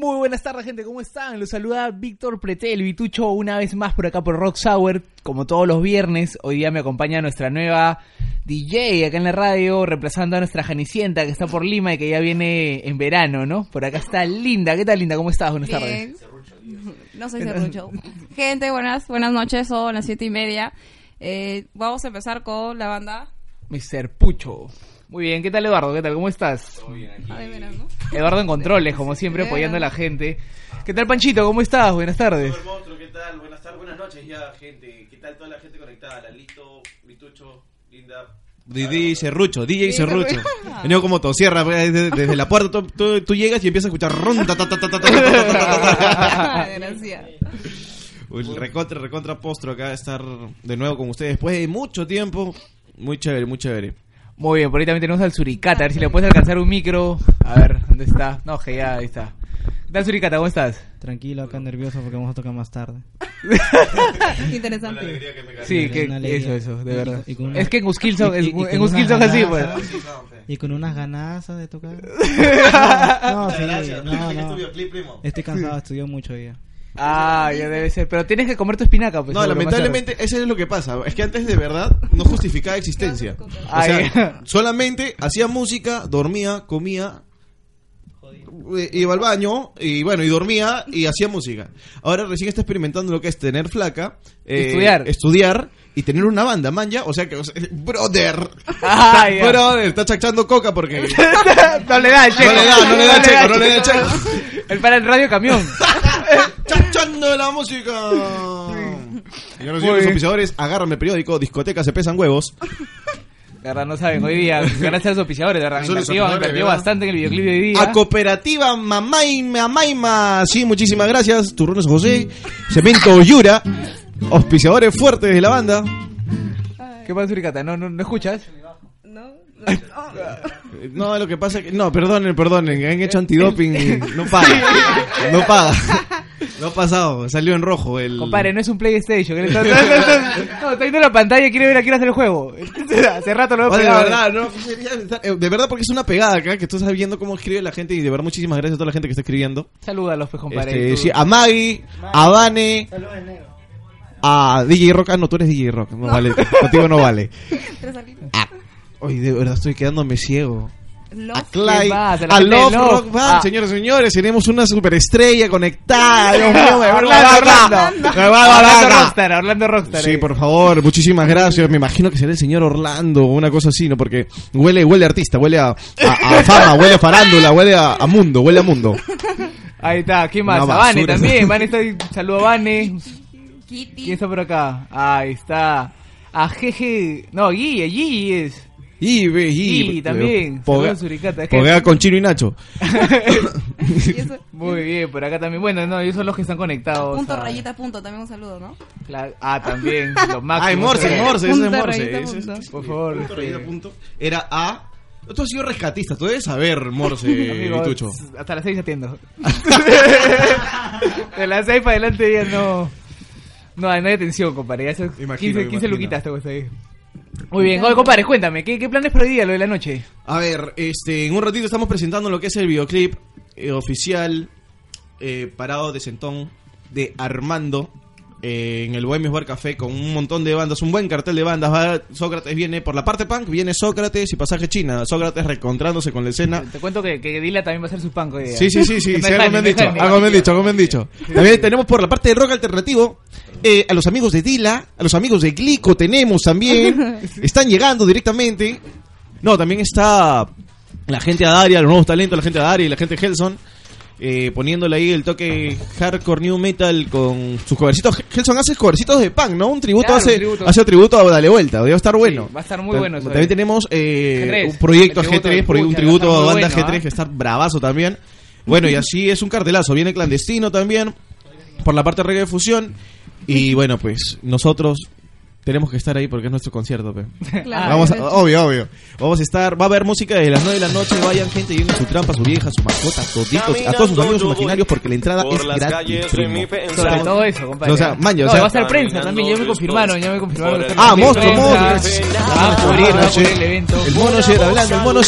Muy buenas tardes, gente, ¿cómo están? Los saluda Víctor Pretel, Vitucho, una vez más por acá por Rock Sour, como todos los viernes. Hoy día me acompaña nuestra nueva DJ acá en la radio, reemplazando a nuestra Janicienta que está por Lima y que ya viene en verano, ¿no? Por acá está Linda. ¿Qué tal, Linda? ¿Cómo estás? Buenas tardes. No soy serrucho. Gente, buenas, buenas noches, son las siete y media. Eh, vamos a empezar con la banda. Mr. Pucho. Muy bien, ¿qué tal Eduardo? ¿Qué tal? ¿Cómo estás? Todo bien aquí. ¿no? Eduardo en controles, como siempre, apoyando a la gente. ¿Qué tal Panchito? ¿Cómo estás? Buenas tardes. ¿qué tal? Buenas tardes, buenas noches ya, gente. ¿Qué tal toda la gente conectada? Lalito, Vitucho, Linda, DJ Cerrucho, DJ Cerrucho. Venido como tosierra, desde, desde la puerta tú, llegas y empiezas a escuchar ronda. Gracias. recontra, recontra postro acá estar de nuevo con ustedes después de mucho tiempo. Muy chévere, muy chévere. Muy bien, por ahí también tenemos al Suricata. A ver si le puedes alcanzar un micro. A ver, ¿dónde está? No, que ya, ahí está. ¿Qué tal, Suricata? ¿Cómo estás? Tranquilo, acá nervioso porque vamos a tocar más tarde. Interesante. Sí, Una que alegría. eso, eso, de Y- verdad. y con una- Es que en Guskil son, y- es- en Guskil una son así, pues. ganaza. Y con unas ganas de tocar. No, sí, no, no. Estoy cansado, estudié mucho ya. Ah, ya debe ser. Pero tienes que comer tu espinaca, pues. No, seguro, lamentablemente eso es lo que pasa. Es que antes de verdad no justificaba existencia. O sea, solamente hacía música, dormía, comía, eh, iba al baño y bueno, y dormía y hacía música. Ahora recién está experimentando lo que es tener flaca, eh, Estudiar. estudiar y tener una banda, man, ya, o sea que, o sea, brother, Ah, está, brother, está chachando coca porque no le da el checo. No le da, no le da el checo, no le da el checo. El para el radio camión. chachando la música. Señoras y señores auspiciadores, agárrame el periódico, discoteca se pesan huevos. De verdad, no saben. Hoy día, gracias a los auspiciadores, de verdad. ¿verdad? bastante en el videoclip de hoy día. A Cooperativa Mamaima Maima. Sí, muchísimas gracias. Turrones José. Cemento Yura. Auspiciadores fuertes de la banda. ¿Qué pasa, Suricata? ¿No, no, no escuchas? ¿No? No, lo que pasa es que. No, perdonen, perdonen. Han hecho antidoping y no paga. No paga. No ha pasado. Salió en rojo el. Compadre, no es un PlayStation. que le está- No, está viendo la pantalla y quiere ver a quién hace el juego. Hace rato lo veo Oye, de pegado. verdad, no, eh, de verdad porque es una pegada acá que tú estás viendo cómo escribe la gente y de verdad muchísimas gracias a toda la gente que está escribiendo. Salúdalos, pues, compadre. Este, Tú- sí, a Maggie, a Vane, a DJ Rock. Ah, no, tú eres DJ Rock. No vale, contigo no vale. Ah, Oye, de verdad estoy quedándome ciego. Love. A Clyde? La a Love Love. Rock Band, Ah. señores y señores, tenemos una superestrella conectada. Dios mío, me Orlando. Orlando. Orlando loca. Rockstar, Orlando Rockstar. Sí, eh. por favor, muchísimas gracias. Me imagino que será el señor Orlando o una cosa así, ¿no? Porque huele, huele a artista, huele a, a- a fama, huele a farándula, huele a, a mundo, huele a mundo. Ahí está, ¿quién más? A Vane también. Vane está. Saludo a Vane. Kitty. ¿Quién está por acá? Ahí está. A Jeje. No, Guille, Guille es. Y, ve, y, también. Poga- Suricata. Poguea con Chino y Nacho. Eso- Muy bien, por acá también. Bueno, no, ellos son los que están conectados. Punto, a- rayita, punto. También un saludo, ¿no? Ah, también. Los máximos. Ay, Morse, Morse, ese es Morse. ese. Por favor. Punto, este, rayita, punto. Era A. Tú has sido rescatista, tú debes saber, Morse, amigo, Tucho. hasta las 6 atiendo. De las 6 para adelante ya no. No, hay- no hay atención, compadre. Ya son Imagino, 15, 15 imagino. luquitas te ahí. Muy bien, oye, compadre, cuéntame, ¿qué, ¿qué planes para hoy día, lo de la noche? A ver, este, en un ratito estamos presentando lo que es el videoclip eh, oficial eh, parado de sentón de Armando eh, en el Bohemios Bar Café con un montón de bandas, un buen cartel de bandas. Va- Sócrates viene por la parte punk, viene Sócrates y Pasaje China. Sócrates recontrándose con la escena. Te cuento que, que Dila también va a ser su panco hoy día. Sí, sí, sí, sí, sí, algo me han dicho, algo me han dicho, algo me han dicho. También tenemos por la parte de rock alternativo eh, a los amigos de Dila, a los amigos de Glico tenemos también. Están llegando directamente. No, también está la gente de Adaria, los nuevos talentos, la gente de Adaria y la gente de Helson. Eh, poniéndole ahí el toque hardcore new metal con sus covercitos. Gelson hace covercitos de punk, ¿no? Un tributo Claro, hace, un tributo. hace tributo a Dale Vuelta, debe estar bueno. va a estar muy bueno eso, También eh. tenemos eh, G3, un proyecto tributo G3, del por ahí un tributo a a banda bueno, G3 ¿ah? que está bravazo también. Bueno, y así es un cartelazo. Viene clandestino también por la parte reggae de fusión. Y bueno, pues nosotros tenemos que estar ahí porque es nuestro concierto, pe. Claro. Vamos a- obvio, obvio. Vamos a estar, va a haber música de las 9 de la noche, vayan gente, lleven su trampa, su vieja, su mascota, toditos, a todos sus amigos imaginarios porque la entrada es gratis. Sobre todo eso, compadre. O sea, maño, o No, sea- va a ser prensa también, ya me confirmaron, ya me confirmaron. que Ah, monstruo, prensa, monstruo. Va a cubrir, va a cubrir el evento. El mono hablando, el mono.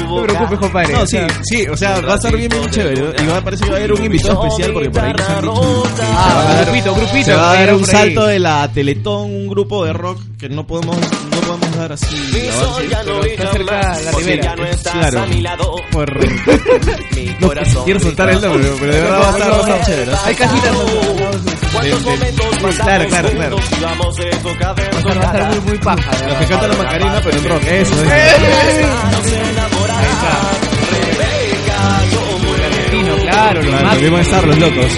No te preocupes, compadre. No, o sí, sea, sí, o sea, va a estar bien, bien chévere. Y va a parece que va a haber un invitado especial porque por ahí nos han dicho. Ah, grupito, grupito. Ahí. salto de la Teletón, un grupo de rock que no podemos, no podemos dar así. avance. Está cerca la ribera. Claro. Por... quiero soltar el nombre, pero de verdad va a estar, chévere. Hay casitas. Claro, claro, claro. Va a estar, muy, muy paja. Los que verdad. cantan la Macarena, pero en rock, eso. eso. Argentino, claro, los más. estar los locos,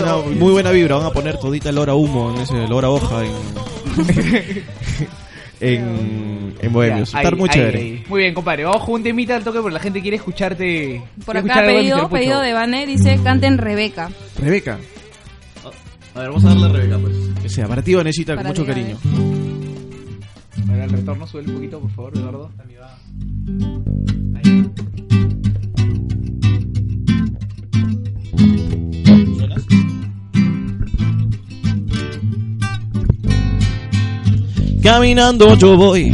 buena, muy buena vibra, van a poner todita el hora humo en ese, el hora hoja en, en, en Bohemios. Ahí, estar muy ahí, chévere. ahí. Muy bien, compadre. Vamos con un temita al toque porque la gente quiere escucharte. Por quiere acá escuchar algo de pedido, pedido de dice canten Rebeca. Rebeca. A ver, vamos a darle a Rebeca, pues. Que sea, para ti Vanesita, con mucho cariño. A ver, el retorno, sube un poquito, por favor, Eduardo. Caminando yo voy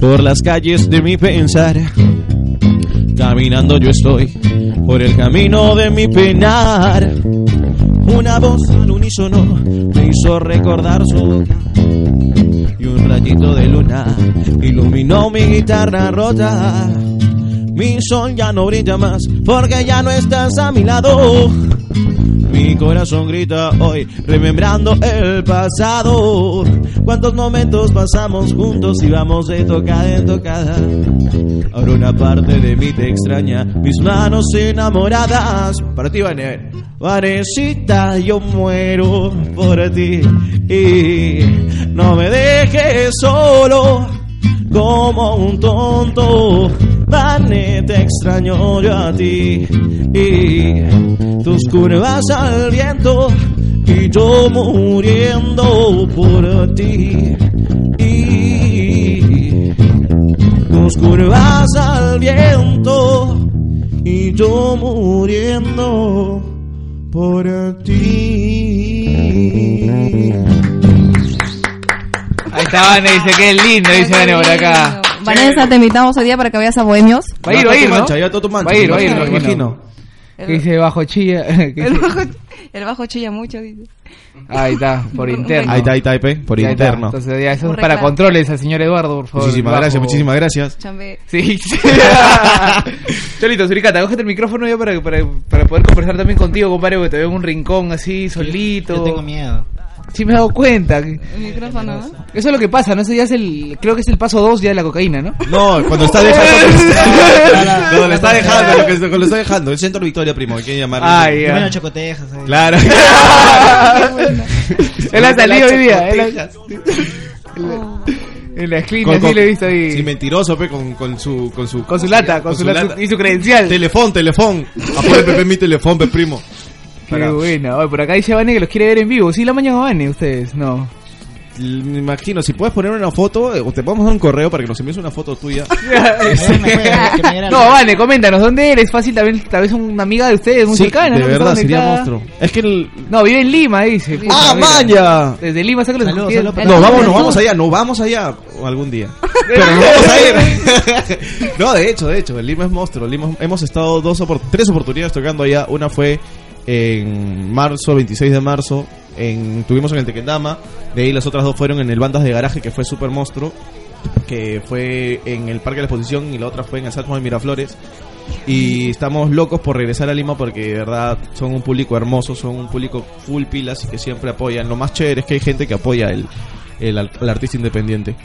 por las calles de mi pensar. Caminando yo estoy por el camino de mi penar. Una voz al unísono me hizo recordar su boca. Y un rayito de luna iluminó mi guitarra rota. Mi sol ya no brilla más porque ya no estás a mi lado. Mi corazón grita hoy, remembrando el pasado. Cuántos momentos pasamos juntos y vamos de tocada en tocada. Ahora una parte de mí te extraña, mis manos enamoradas. Para ti, Vane. Vanesita, yo muero por ti. Y no me dejes solo como un tonto. Vane, te extraño yo a ti. Y tus curvas al viento y yo muriendo por ti. Y tus curvas al viento y yo muriendo por ti. Ahí está Vane, dice que es lindo, dice Vane por acá. Vanessa, te invitamos hoy día para que vayas a Bohemios. Va a ir, va a ir, ¿no? mancha, ya todo tu mancha. Va a ir, va a ir, me me imagino. Que dice bajo chilla. que El dice- bajo, el bajo chilla mucho, dice. Ahí está, por interno. Ahí está, ahí está, ahí está, por está. interno. Entonces ya eso es para controles al señor Eduardo, por favor. Muchísimas Bajo- gracias, muchísimas gracias. Chambe. Sí. Cholito, Suricata, cógete el micrófono ya para, para, para poder conversar también contigo, compadre, porque te veo en un rincón así, solito. Yo tengo miedo. Sí me he dado cuenta. El micrófono, ¿no? Eso es lo que pasa, ¿no? Ese ya es el, creo que es el paso 2 ya de la cocaína, ¿no? No, cuando está dejando. Cuando le está dejando, lo que- cuando le está dejando. El centro Victoria, primo, hay que llamarlo. Ay, Primero ya. chocotejas. ahí. Claro. Él ha salido hoy día. Él ha-. En la esquina, Con- sí con- lo he visto ahí. Sí, mentiroso, pe, con, con su, con su, Con su lata, con, su, lata, lata. y su credencial. Telefón, telefón. Pepe, mi telefón, pe, primo. Qué bueno. Oye, por acá dice Vane que los quiere ver en vivo. Sí, la mañana Vane, ustedes, no. Me imagino, si puedes poner una foto, eh, o te podemos dar un correo para que nos envíes una foto tuya. No, Vane, coméntanos, ¿dónde eres? Fácil, tal vez, tal vez una amiga de ustedes, muy Sí, cercana. de ¿no? Verdad, sería monstruo. Es que el... No, vive en Lima, dice. Puta, ¡Ah, manja! Desde Lima saca los Saludos, tiene- saludos, No, vamos, nos vamos allá, no vamos allá algún día. Pero nos vamos a ir. no, de hecho, de hecho, el Lima es monstruo. Lima, hemos estado dos opor- tres oportunidades tocando allá. Una fue en marzo, 26 de marzo. En, tuvimos en el Tequendama. De ahí las otras dos fueron en el Bandas de Garaje, que fue super monstruo. Que fue en el Parque de la Exposición y la otra fue en el Salmo de Miraflores. Y estamos locos por regresar a Lima porque de verdad son un público hermoso, son un público full pilas y que siempre apoyan. Lo más chévere es que hay gente que apoya el, el, al artista independiente.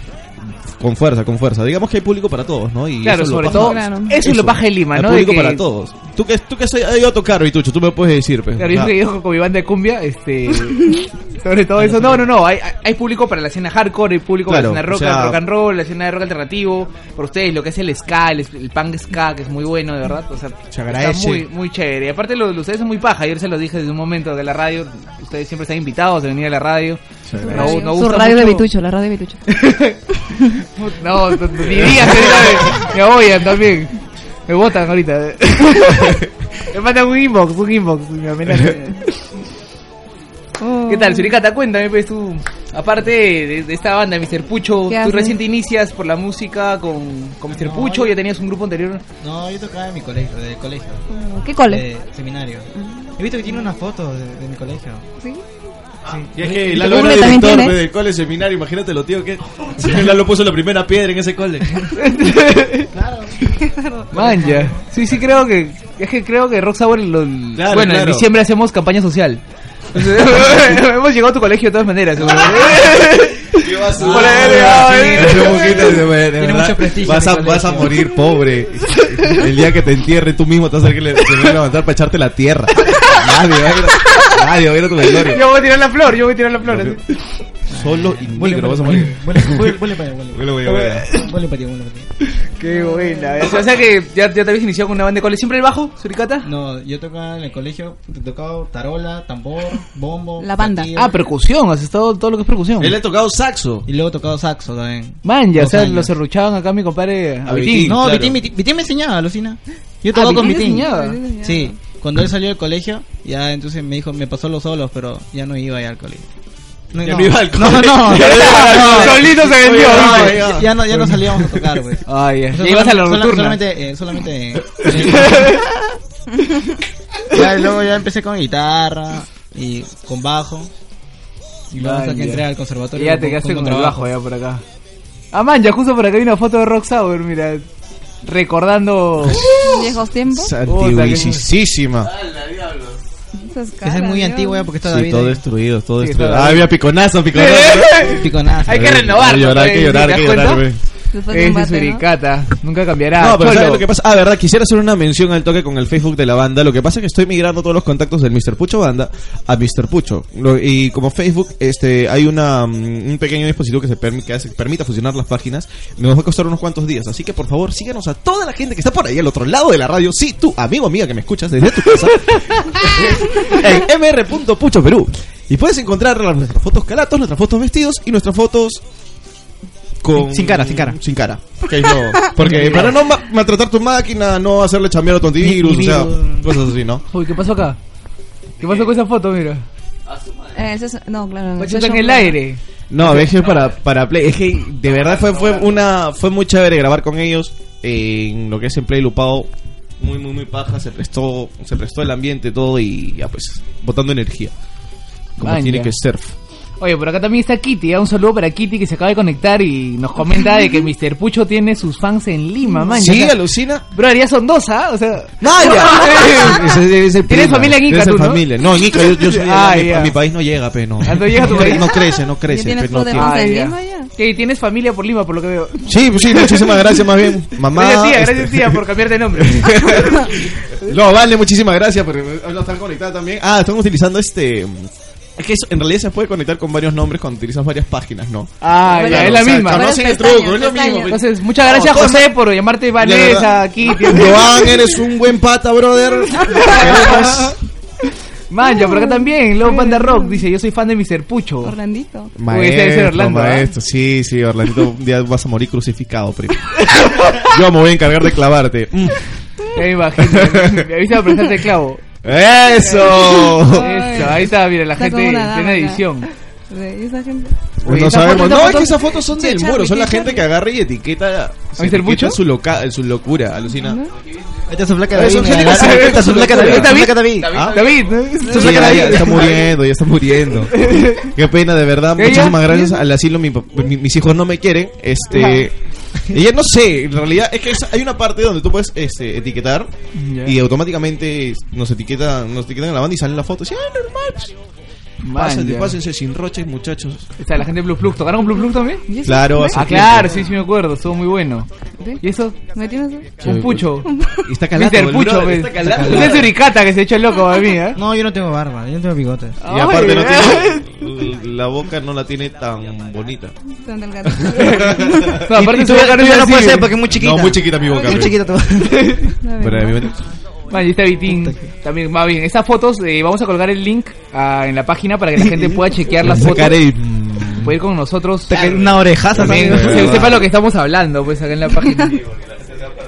Con fuerza, con fuerza. Digamos que hay público para todos, ¿no? Y Claro, eso es lo sobre todo, Claro. eso es lo paja de Lima, Hay ¿no? De público que- para todos. Tú que, tú que has ido a tocar, Vitucho, tú me puedes decir, pues. Claro, yo que yo con mi banda de cumbia, este, sobre todo eso, no, no, no, hay, hay público para la escena hardcore, hay público Claro, para la escena rock, o sea- rock and roll, la escena de rock alternativo, por ustedes lo que es el ska, el, el punk ska, que es muy bueno, de verdad, o sea, Se agradece. está muy, muy chévere. Y aparte lo, lo ustedes son muy paja, ayer se lo dije desde un momento de la radio, ustedes siempre están invitados a venir a la radio. Nos- nos Su gusta radio de Vitucho, la radio de Vitucho. No, no, no, ni digas me, me apoyan también. Me votan ahorita. me mandan un inbox, un inbox, me amenazan. ¿Qué tal, Suricata? Cuéntame, pues tú, aparte de, de esta banda, Mr. Pucho, ¿Qué tú recién te inicias por la música con, con Mr. No, Pucho, yo- ya tenías un grupo anterior. No, yo tocaba en mi colegio, del colegio. ¿Qué cole? De seminario. He visto que tiene una foto de, de mi colegio. ¿Sí? Y es que ¿Y Lalo era director tiene? del cole seminario, imagínate lo tío que Lalo puso la primera piedra en ese cole. Manja. Sí, sí, creo que. Es que creo que Rock Sour. lo- Claro, bueno, en claro. diciembre hacemos campaña social. Hemos llegado a tu colegio de todas maneras. Por ahí, Tiene mucho prestigio Vas a, vas a morir pobre. El día que te entierre tú mismo te vas a tener que le- tener que levantar para echarte la tierra. Nadie va a ir a, nadie va a ir a tu velorio. Yo voy a tirar la flor, yo voy a tirar la flor. así. Solo y negro vas a morir. Vuelve para allá. Vuelve para allá. Qué buena. O sea que ya, ya te habías iniciado con una banda de cole. ¿Siempre el bajo, Suricata? No, yo tocaba en el colegio, he tocado tarola, tambor, bombo. La banda. Ah, percusión. Has estado todo lo que es percusión. Él ha tocado saxo. Y luego he tocado saxo también. Man, ya, o sea, años. lo serruchaban acá mi compadre A a Vitín. Vitín. No, claro. Vitín, Vitín, Vitín me enseñaba, alucina. Yo Ah, tocaba con Vitín Vitín. enseñaba. Sí, cuando él salió del colegio, ya entonces me dijo, me pasó los solos, pero ya no iba ya al colegio. No, Ya no iba al No, no, No, solito se vendió. no, ya, no, ya no salíamos a tocar, pues. Ay, ya. Ibas a la nocturna. Solamente, eh, solamente. eh, ya, y luego ya empecé con guitarra y con bajo. Y luego hasta que entré al Y conservatorio. ya te quedaste con el contrabajo. bajo ya por acá. Ah, man, ya justo por acá hay una foto de Rock Sour, mira. Recordando. Viejos tiempos. Antiguisísima. Esas Que es caras, muy Dios. antigua porque está Sí, David. todo ahí. destruido, todo Sí, destruido. Ah, había piconazo, piconazo. Piconazo. Hay que renovarlo, Hay que llorar, hay que pues, llorar, ¿te hay que llorar, de es bate, ¿no? Nunca cambiará. No, pero. ¿sabes lo que pasa? Ah, verdad, quisiera hacer una mención al toque con el Facebook de la banda. Lo que pasa es que estoy migrando todos los contactos del Mr. Pucho Banda a Mr. Pucho. Lo- y como Facebook, este, hay una, mm, un pequeño dispositivo que se permi- que hace- permita fusionar las páginas. Nos va a costar unos cuantos días. Así que por favor, síganos a toda la gente que está por ahí al otro lado de la radio. Sí, tú, amigo amiga que me escuchas desde tu casa. en mr.pucho Perú. Y puedes encontrar nuestras fotos calatos, nuestras fotos vestidos y nuestras fotos con Sin cara, sin cara. sin cara que lo- porque para no ma- maltratar tu máquina no hacerle chambear a tu antivirus o sea cosas así no Uy, ¿qué pasó acá? ¿Qué pasó con esa foto, mira? Eh, ese es- no, claro. Macho ese está en el aire. no que para para play es que de verdad fue fue una fue muy chévere grabar con ellos en lo que es en play lupado muy muy muy paja se prestó se prestó el ambiente todo y ya pues botando energía como Man, tiene ya. que ser Oye, por acá también está Kitty. ¿eh? Un saludo para Kitty que se acaba de conectar y nos comenta de que Mr. Pucho tiene sus fans en Lima, man. sí Ya alucina Bro, ya son dos, ¿ah? O sea. No, ya. Ese- ese Tienes prima. familia en Ica, tú, ¿no? familia. No, en Ica, yo, yo soy. Ah, a, mi, ya. a mi país no llega, pe, no. Ah, no llega tu No, país. No crece, no crece, ¿Ya tienes pe, no tiene. en ya. Lima ya? Que tienes familia por Lima, por lo que veo. Sí, pues sí, muchísimas gracias, más bien. Mamá. gracias, tía, este- gracias, tía, por cambiar de nombre. No, vale, muchísimas gracias porque no están conectados también. Ah, están utilizando este. Es que eso, en realidad se puede conectar con varios nombres cuando utilizas varias páginas, ¿no? Ah, ya, es o la sea, misma. conocen el Pestañas, truco, es lo mismo. Entonces, muchas gracias, José, por llamarte Vanessa. Kitty. Joan, eres un buen pata, brother. Queremos- Man, ya por acá también. Love Banda Rock dice: Yo soy fan de Mr. Pucho. Orlandito. Ser Orlando, ¿ah? maestro, sí, sí, Orlandito, un día vas a morir crucificado, primo. Yo me voy a encargar de clavarte. Mm. Ya me imagino. Me avisa a prestarte el clavo. ¡Eso! Eso, ahí está, mira, la Está gente tiene edición. De esa gente. No esa sabemos. foto- no, es que esas fotos son del muro. Son la gente que agarra y etiqueta. ¿Mr. etiqueta? Su, loca, su locura, alucina. Esta es su placa Eso, David. Esta es su eso, placa eso, David. eso. su placa David. David, ¿no? Está muriendo, ya está muriendo. Qué pena, de verdad. Muchísimas gracias al asilo. mi pa- mi- mis hijos no me quieren. Este. Y ya no sé, en realidad es que es- hay una parte donde tú puedes este, etiquetar Ya. y automáticamente nos etiqueta, nos etiquetan en la banda y sale la foto. Y, ah, normal. pues. Pásense, pásense sin roches, muchachos. O sea, la gente de Blue Plus. ¿Tocaron Blue Plus también? ¿Y eso? Claro, hace Ah, tiempo. claro, sí, sí me acuerdo. Estuvo muy bueno. ¿Y eso? ¿Me tienes? Un pucho. Y está calando, Mr. el Pucho, pues. está calando. Ese es Suricata que se echó el loco a mí, ¿eh? No, yo no tengo barba, yo no tengo bigotes. Y aparte no tiene, la boca no la tiene tan bonita. Tan delgado. No, aparte su boca no así. puedes ser porque es muy chiquita. No, muy chiquita mi boca. Muy chiquita tu Pero a mí- Man, y está Vitín también va bien. Estas fotos, eh, vamos a colgar el link ah, en la página para que la gente pueda chequear las fotos. sacaré. Puede ir con nosotros. Una orejaza También se sepa lo que estamos hablando, pues acá en la página.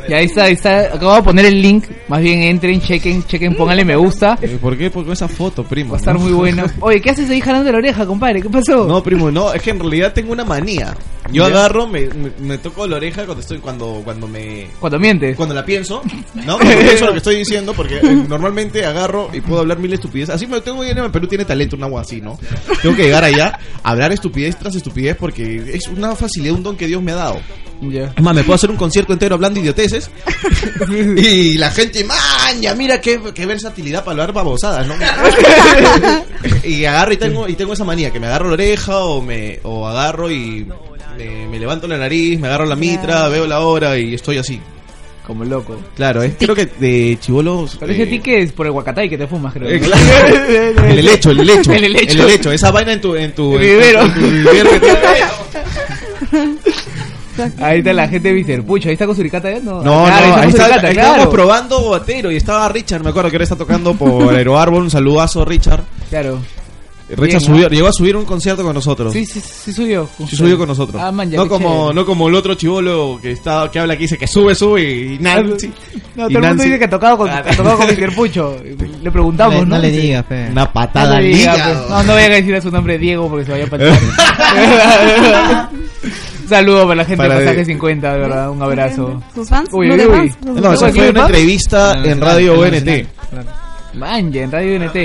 Y ahí está, ahí está. Acabo de poner el link. Más bien entren, chequen, chequen, pónganle me gusta. Eh, ¿Por qué? Porque esa foto, primo. Va a estar ¿no? muy bueno. Oye, ¿qué haces ahí jalando la oreja, compadre? ¿Qué pasó? No, primo, no, es que en realidad tengo una manía. Yo ¿Ya? agarro, me, me, me toco la oreja cuando estoy, cuando, cuando me, Cuando mientes. cuando la pienso, ¿no? Cuando pienso lo que estoy diciendo, porque eh, normalmente agarro y puedo hablar mil estupideces. Así me tengo que ir en Perú tiene talento, un agua así, ¿no? Tengo que llegar allá, hablar estupidez tras estupidez, porque es una facilidad, un don que Dios me ha dado. Ya. Es más, me puedo hacer un concierto entero hablando idioteces y la gente, maña, mira qué, qué versatilidad para hablar babosadas, ¿no? y agarro y tengo, y tengo esa manía, que me agarro la oreja o me o agarro y me, me levanto la nariz, me agarro la mitra, veo la hora y estoy así. Como loco. Claro, es creo que de chivolos... Pero ese eh, tique es por el guacatay que te fumas, creo. eh, el helecho, el helecho. El helecho. El helecho, esa vaina en tu... En tu, El en tu- vivero. en tu vivero Ahí está la gente de Mr. Pucho. Ahí está con Suricata ya. No, No, Claro, no, ahí está, Suricata, ahí claro. estábamos probando Botero y estaba Richard, me acuerdo que ahora está tocando por Aeroárbol, un saludazo Richard. Claro. Bien, subió, ¿no? llegó a subir un concierto con nosotros. Sí, sí, sí subió. Sí subió con nosotros. Ah, man, ya, no como chévere. no como el otro chivolo que está que habla aquí dice que sube sube y Nancy. No, y todo el mundo Nancy- dice que ha tocado con, ha tocado con Mr. Pucho. Le preguntamos, No le- ¿no? no le digas, pe. una No patada al diga, pues. No, no vayan a decir a su nombre Diego porque se vaya a pasar. Saludo para la gente Para de Pasaje de- 50, de verdad. Un abrazo. ¿Sus fans? Uy, ¿Los uy, uy. ¿Los No, ¿Aquí fue una entrevista No, en no, Radio no, ONT. claro. Manja, en Radio NT.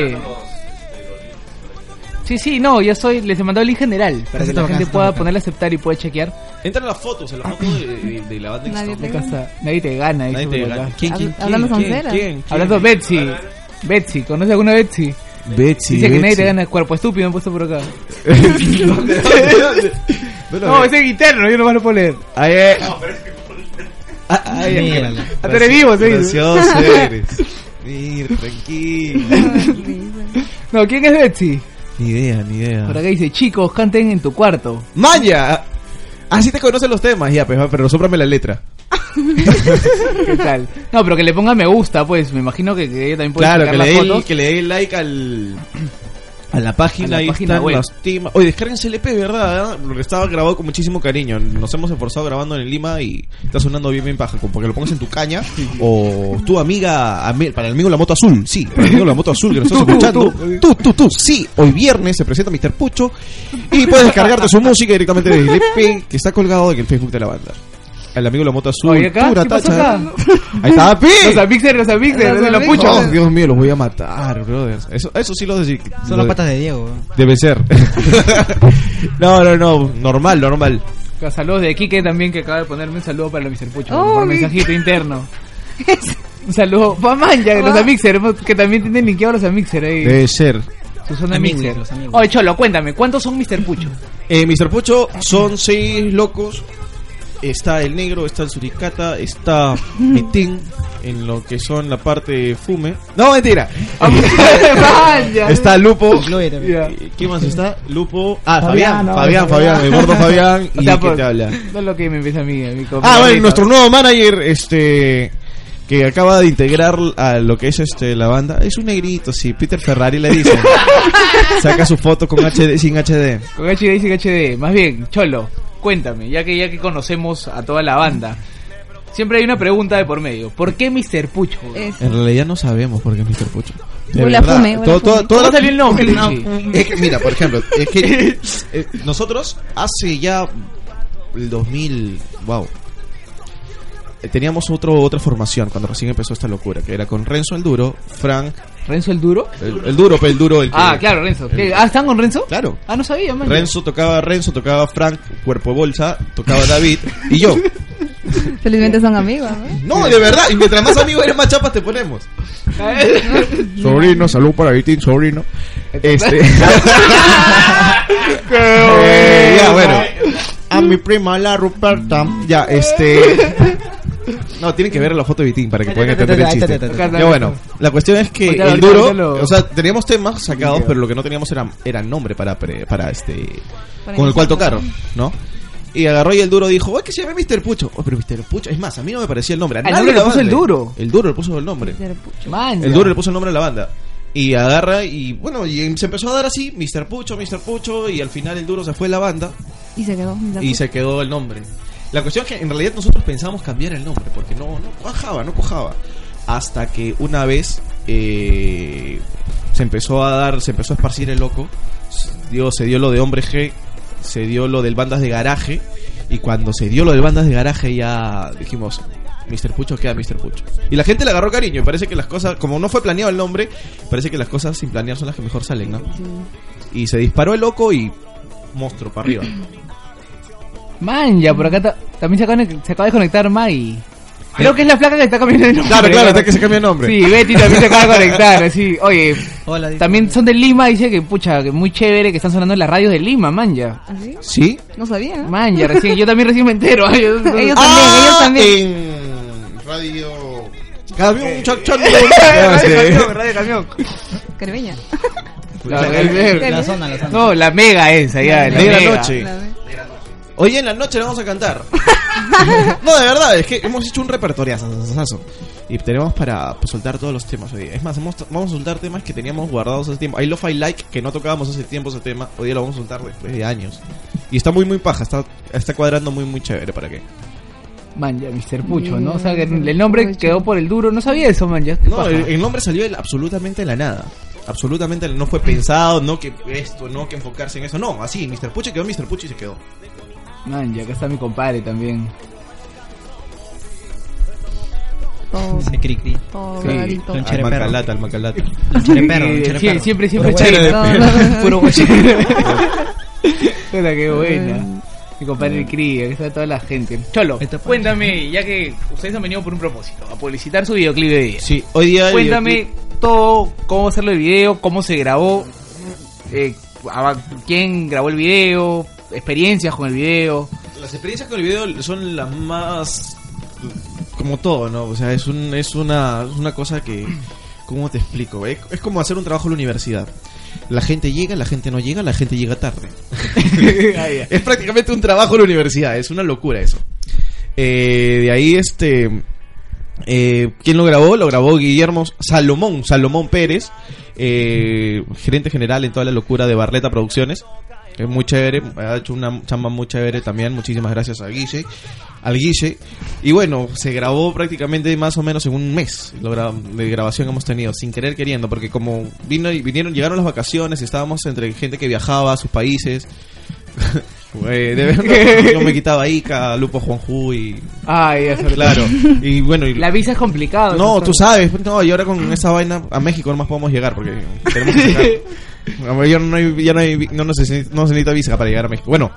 Sí, sí, no, ya soy, les he mandado el link general para que la gente pueda ponerle a aceptar y pueda chequear. Entran las fotos, en la foto de, de- de la banda Nadie te- Acá está. Nadie te gana. Nadie te gana. ¿Quién, quién, hablando quién, soncera. quién, quién? Hablando Betsy. Betsy, ¿conoce alguna Betsy? Betsy. Dice que nadie te gana. Cuerpo estúpido me han puesto por acá. No, No, ese es guitarro, yo no lo puedo leer. Ay, ay. Ah, ay, ay. Mírala. Ah, tú eres vivo, sí. Gracioso eres. Mira, tranquilo. No, ¿quién es Betsy? Ni idea, ni idea. Por acá dice, chicos, canten en tu cuarto. ¡Maya! Así te conocen los temas, ya, pues, pero sóprame la letra. ¿Qué tal? No, pero que le ponga me gusta, pues. Me imagino que, que ella también puede Claro, sacar que las le, dé, fotos. el- que le dé like al, a la página. A la ahí página están web. las temas. Oye, descarguen CLP, ¿verdad? Porque Estaba grabado con muchísimo cariño. Nos hemos esforzado grabando en Lima y está sonando bien, bien paja. Porque lo pongas en tu caña. O tu amiga, ami- para el amigo la moto azul. Sí, para el amigo la moto azul que nos estás escuchando. tú. Tú, tú, tú. Sí, hoy viernes se presenta Mr. Pucho. Y puedes descargarte su música directamente desde el EP que está colgado en el Facebook de la banda. El amigo la moto azul. Oye, acá, Pura ¿qué pasó tacha. acá? Ahí está, pi. Los amixers, los amixers, Los de los puchos. Oh, Dios mío, los voy a matar, brothers. Eso, eso sí lo decir. Son las patas de Diego. Debe ser. no, no, no. Normal, normal. Saludos de Kike también que acaba de ponerme un saludo para el Mr. Pucho Oh, por mi- mensajito interno. Un saludo para Manja, de los Ah. amixers, que también tienen linkeados los amixers ahí. Debe ser. Amigos, mixer. los amigos. Oye, Cholo, cuéntame, ¿cuántos son Mr. Pucho? Eh, Mr. Pucho son seis locos. Está el negro, está el suricata, está Mitín en lo que son la parte de fume. No, mentira. Está Lupo. Ya. Eh, ¿Quién más está? Lupo. Ah, Fabián, Fabián. no, Fabián, Fabián. Fabián, el gordo Fabián. Y que por- te habla. No es lo que me empieza a mí, a mi Ah, bueno, nuestro nuevo manager, este que acaba de integrar a lo que es este la banda, es un negrito, sí, Peter Ferrari le dicen. Saca su foto con HD sin HD. Con HD y sin HD. Más bien, Cholo, cuéntame, ya que ya que conocemos a toda la banda. Siempre hay una pregunta de por medio. ¿Por qué Mr. Pucho? Es- En realidad no sabemos por qué es Mr. Pucho. De Huele a verdad. fume, Todo- todo- fume. toda ¿Cómo la- salió el nombre? No, es que, mira, por ejemplo, es que eh, nosotros hace ya el 2000, wow. eh, Teníamos otro, otra formación cuando recién empezó esta locura, que era con Renzo el Duro, Frank, ¿Renzo el duro? el, el Duro, el Duro, el que- Ah, claro, Renzo. Ah, ¿están con Renzo? Claro. Ah, no sabía, man. Renzo tocaba Renzo, tocaba Frank, Cuerpo de Bolsa, tocaba David y yo. Felizmente son amigos, ¿no? No, de verdad. Y mientras más amigos eres, más chapas te ponemos. sobrino, salud para Vitín, sobrino. Este. Eh, ya, bueno. A mi prima, la Ruperta. Ya, este. No, tienen que ver la foto de Vitín para que puedan entender el chiste. Ya bueno, la cuestión es que el duro, o sea, teníamos temas sacados, pero lo que no teníamos era, era nombre para, pre- para este, con el cual tocar, ¿no? Y agarró y el duro dijo, "Oye, que se llama Mr. Pucho. Oh, pero Mr. Pucho, es más, a mí no me parecía el nombre. A el nadie nombre le puso el duro. El duro le puso el nombre. Man, El duro le puso el nombre a la banda. Y agarra y bueno, y se empezó a dar así, Mr. Pucho, Mr. Pucho, y al final el duro se fue de la banda Y se quedó. y se quedó el nombre. La cuestión es que en realidad nosotros pensábamos cambiar el nombre porque no, no cuajaba, no cojaba. Hasta que una vez eh, se empezó a dar, se empezó a esparcir el loco. Dio, se dio lo de hombre G, se dio lo del bandas de garaje. Y cuando se dio lo del bandas de garaje ya dijimos, Mr. Pucho queda Mr. Pucho. Y la gente le agarró cariño. Y parece que las cosas, como no fue planeado el nombre, parece que las cosas sin planear son las que mejor salen, ¿no? Y se disparó el loco y monstruo para arriba. Man, ya, por acá ta- también se acaba, de- se acaba de conectar Mai. Creo que es la flaca que está cambiando de nombre. Claro, claro, hasta que se cambia el nombre. Sí, Betty también se acaba de conectar, así. Oye, Hola, también son de Lima, dice que, pucha, que muy chévere que están sonando en las radios de Lima, man, ya. ¿Así? ¿Sí? No sabía. ¿no? Man, ya, recién, yo también recién me entero. yo- Ellos Ah, también, ellos también. En radio. Camión, chac, chac, Radio Camión, Radio Camión. Caribeña. La- el- La zona, la zona. No, la mega esa, ya. La mega. noche. La Hoy en la noche le vamos a cantar. no, de verdad, es que hemos hecho un repertorio y tenemos para pues, soltar todos los temas hoy día. Es más, hemos- vamos a soltar temas que teníamos guardados hace tiempo. Hay Lo-Fi Like, que no tocábamos hace tiempo ese tema. Hoy día lo vamos a soltar después de años. Y está muy, muy paja. Está, está cuadrando muy, muy chévere. ¿Para qué? Man, ya, Mr. Pucho, ¿no? O sea, que el nombre quedó por el duro. No sabía eso, man, ya. qué No, el, el nombre salió absolutamente de la nada. Absolutamente no fue pensado, no que esto, no que enfocarse en eso. No, así, Mr. Pucho quedó Mr. Pucho y se quedó. Man, ya, acá está mi compadre también. Todo, Dice cri cri. todo Sí, Al Chere perro. macalata, al macalata. Chere perro, Sí, chere sí, perro. siempre, siempre Puro chere de No, perro. no, no. Puro guachero. Puta, qué buena. Mi compadre el Cría, que está toda la gente. Cholo, cuéntame, ya que ustedes han venido por un propósito, a publicitar su videoclip de día. Sí, hoy día. Cuéntame videoclip- todo, cómo hacerlo el video, cómo se grabó, eh, quién grabó el video, experiencias con el video. Las experiencias con el video son las más. Como todo, ¿no? O sea, es, un, es, una, es una cosa que. ¿Cómo te explico? Es, es como hacer un trabajo en la universidad. La gente llega, la gente no llega, la gente llega tarde. es prácticamente un trabajo en la universidad, es una locura eso. Eh, de ahí, este. Eh, ¿Quién lo grabó? Lo grabó Guillermo Salomón, Salomón Pérez, eh, gerente general en toda la locura de Barleta Producciones. Es muy chévere, ha hecho una chamba muy chévere también. Muchísimas gracias a Guille, al Guille. Y bueno, se grabó prácticamente más o menos en un mes de grabación hemos tenido, sin querer queriendo, porque como vino y vinieron, llegaron las vacaciones, estábamos entre gente que viajaba a sus países. Eh, de verdad, yo me quitaba Ica, Lupo Juanju y Ay, sobre claro. Y bueno, y- La visa es complicado. no, eso tú sabes, no, y ahora con esa vaina a México no más podemos llegar porque tenemos que ya no hay, ya no hay, no no se necesita visa para llegar a México. Bueno,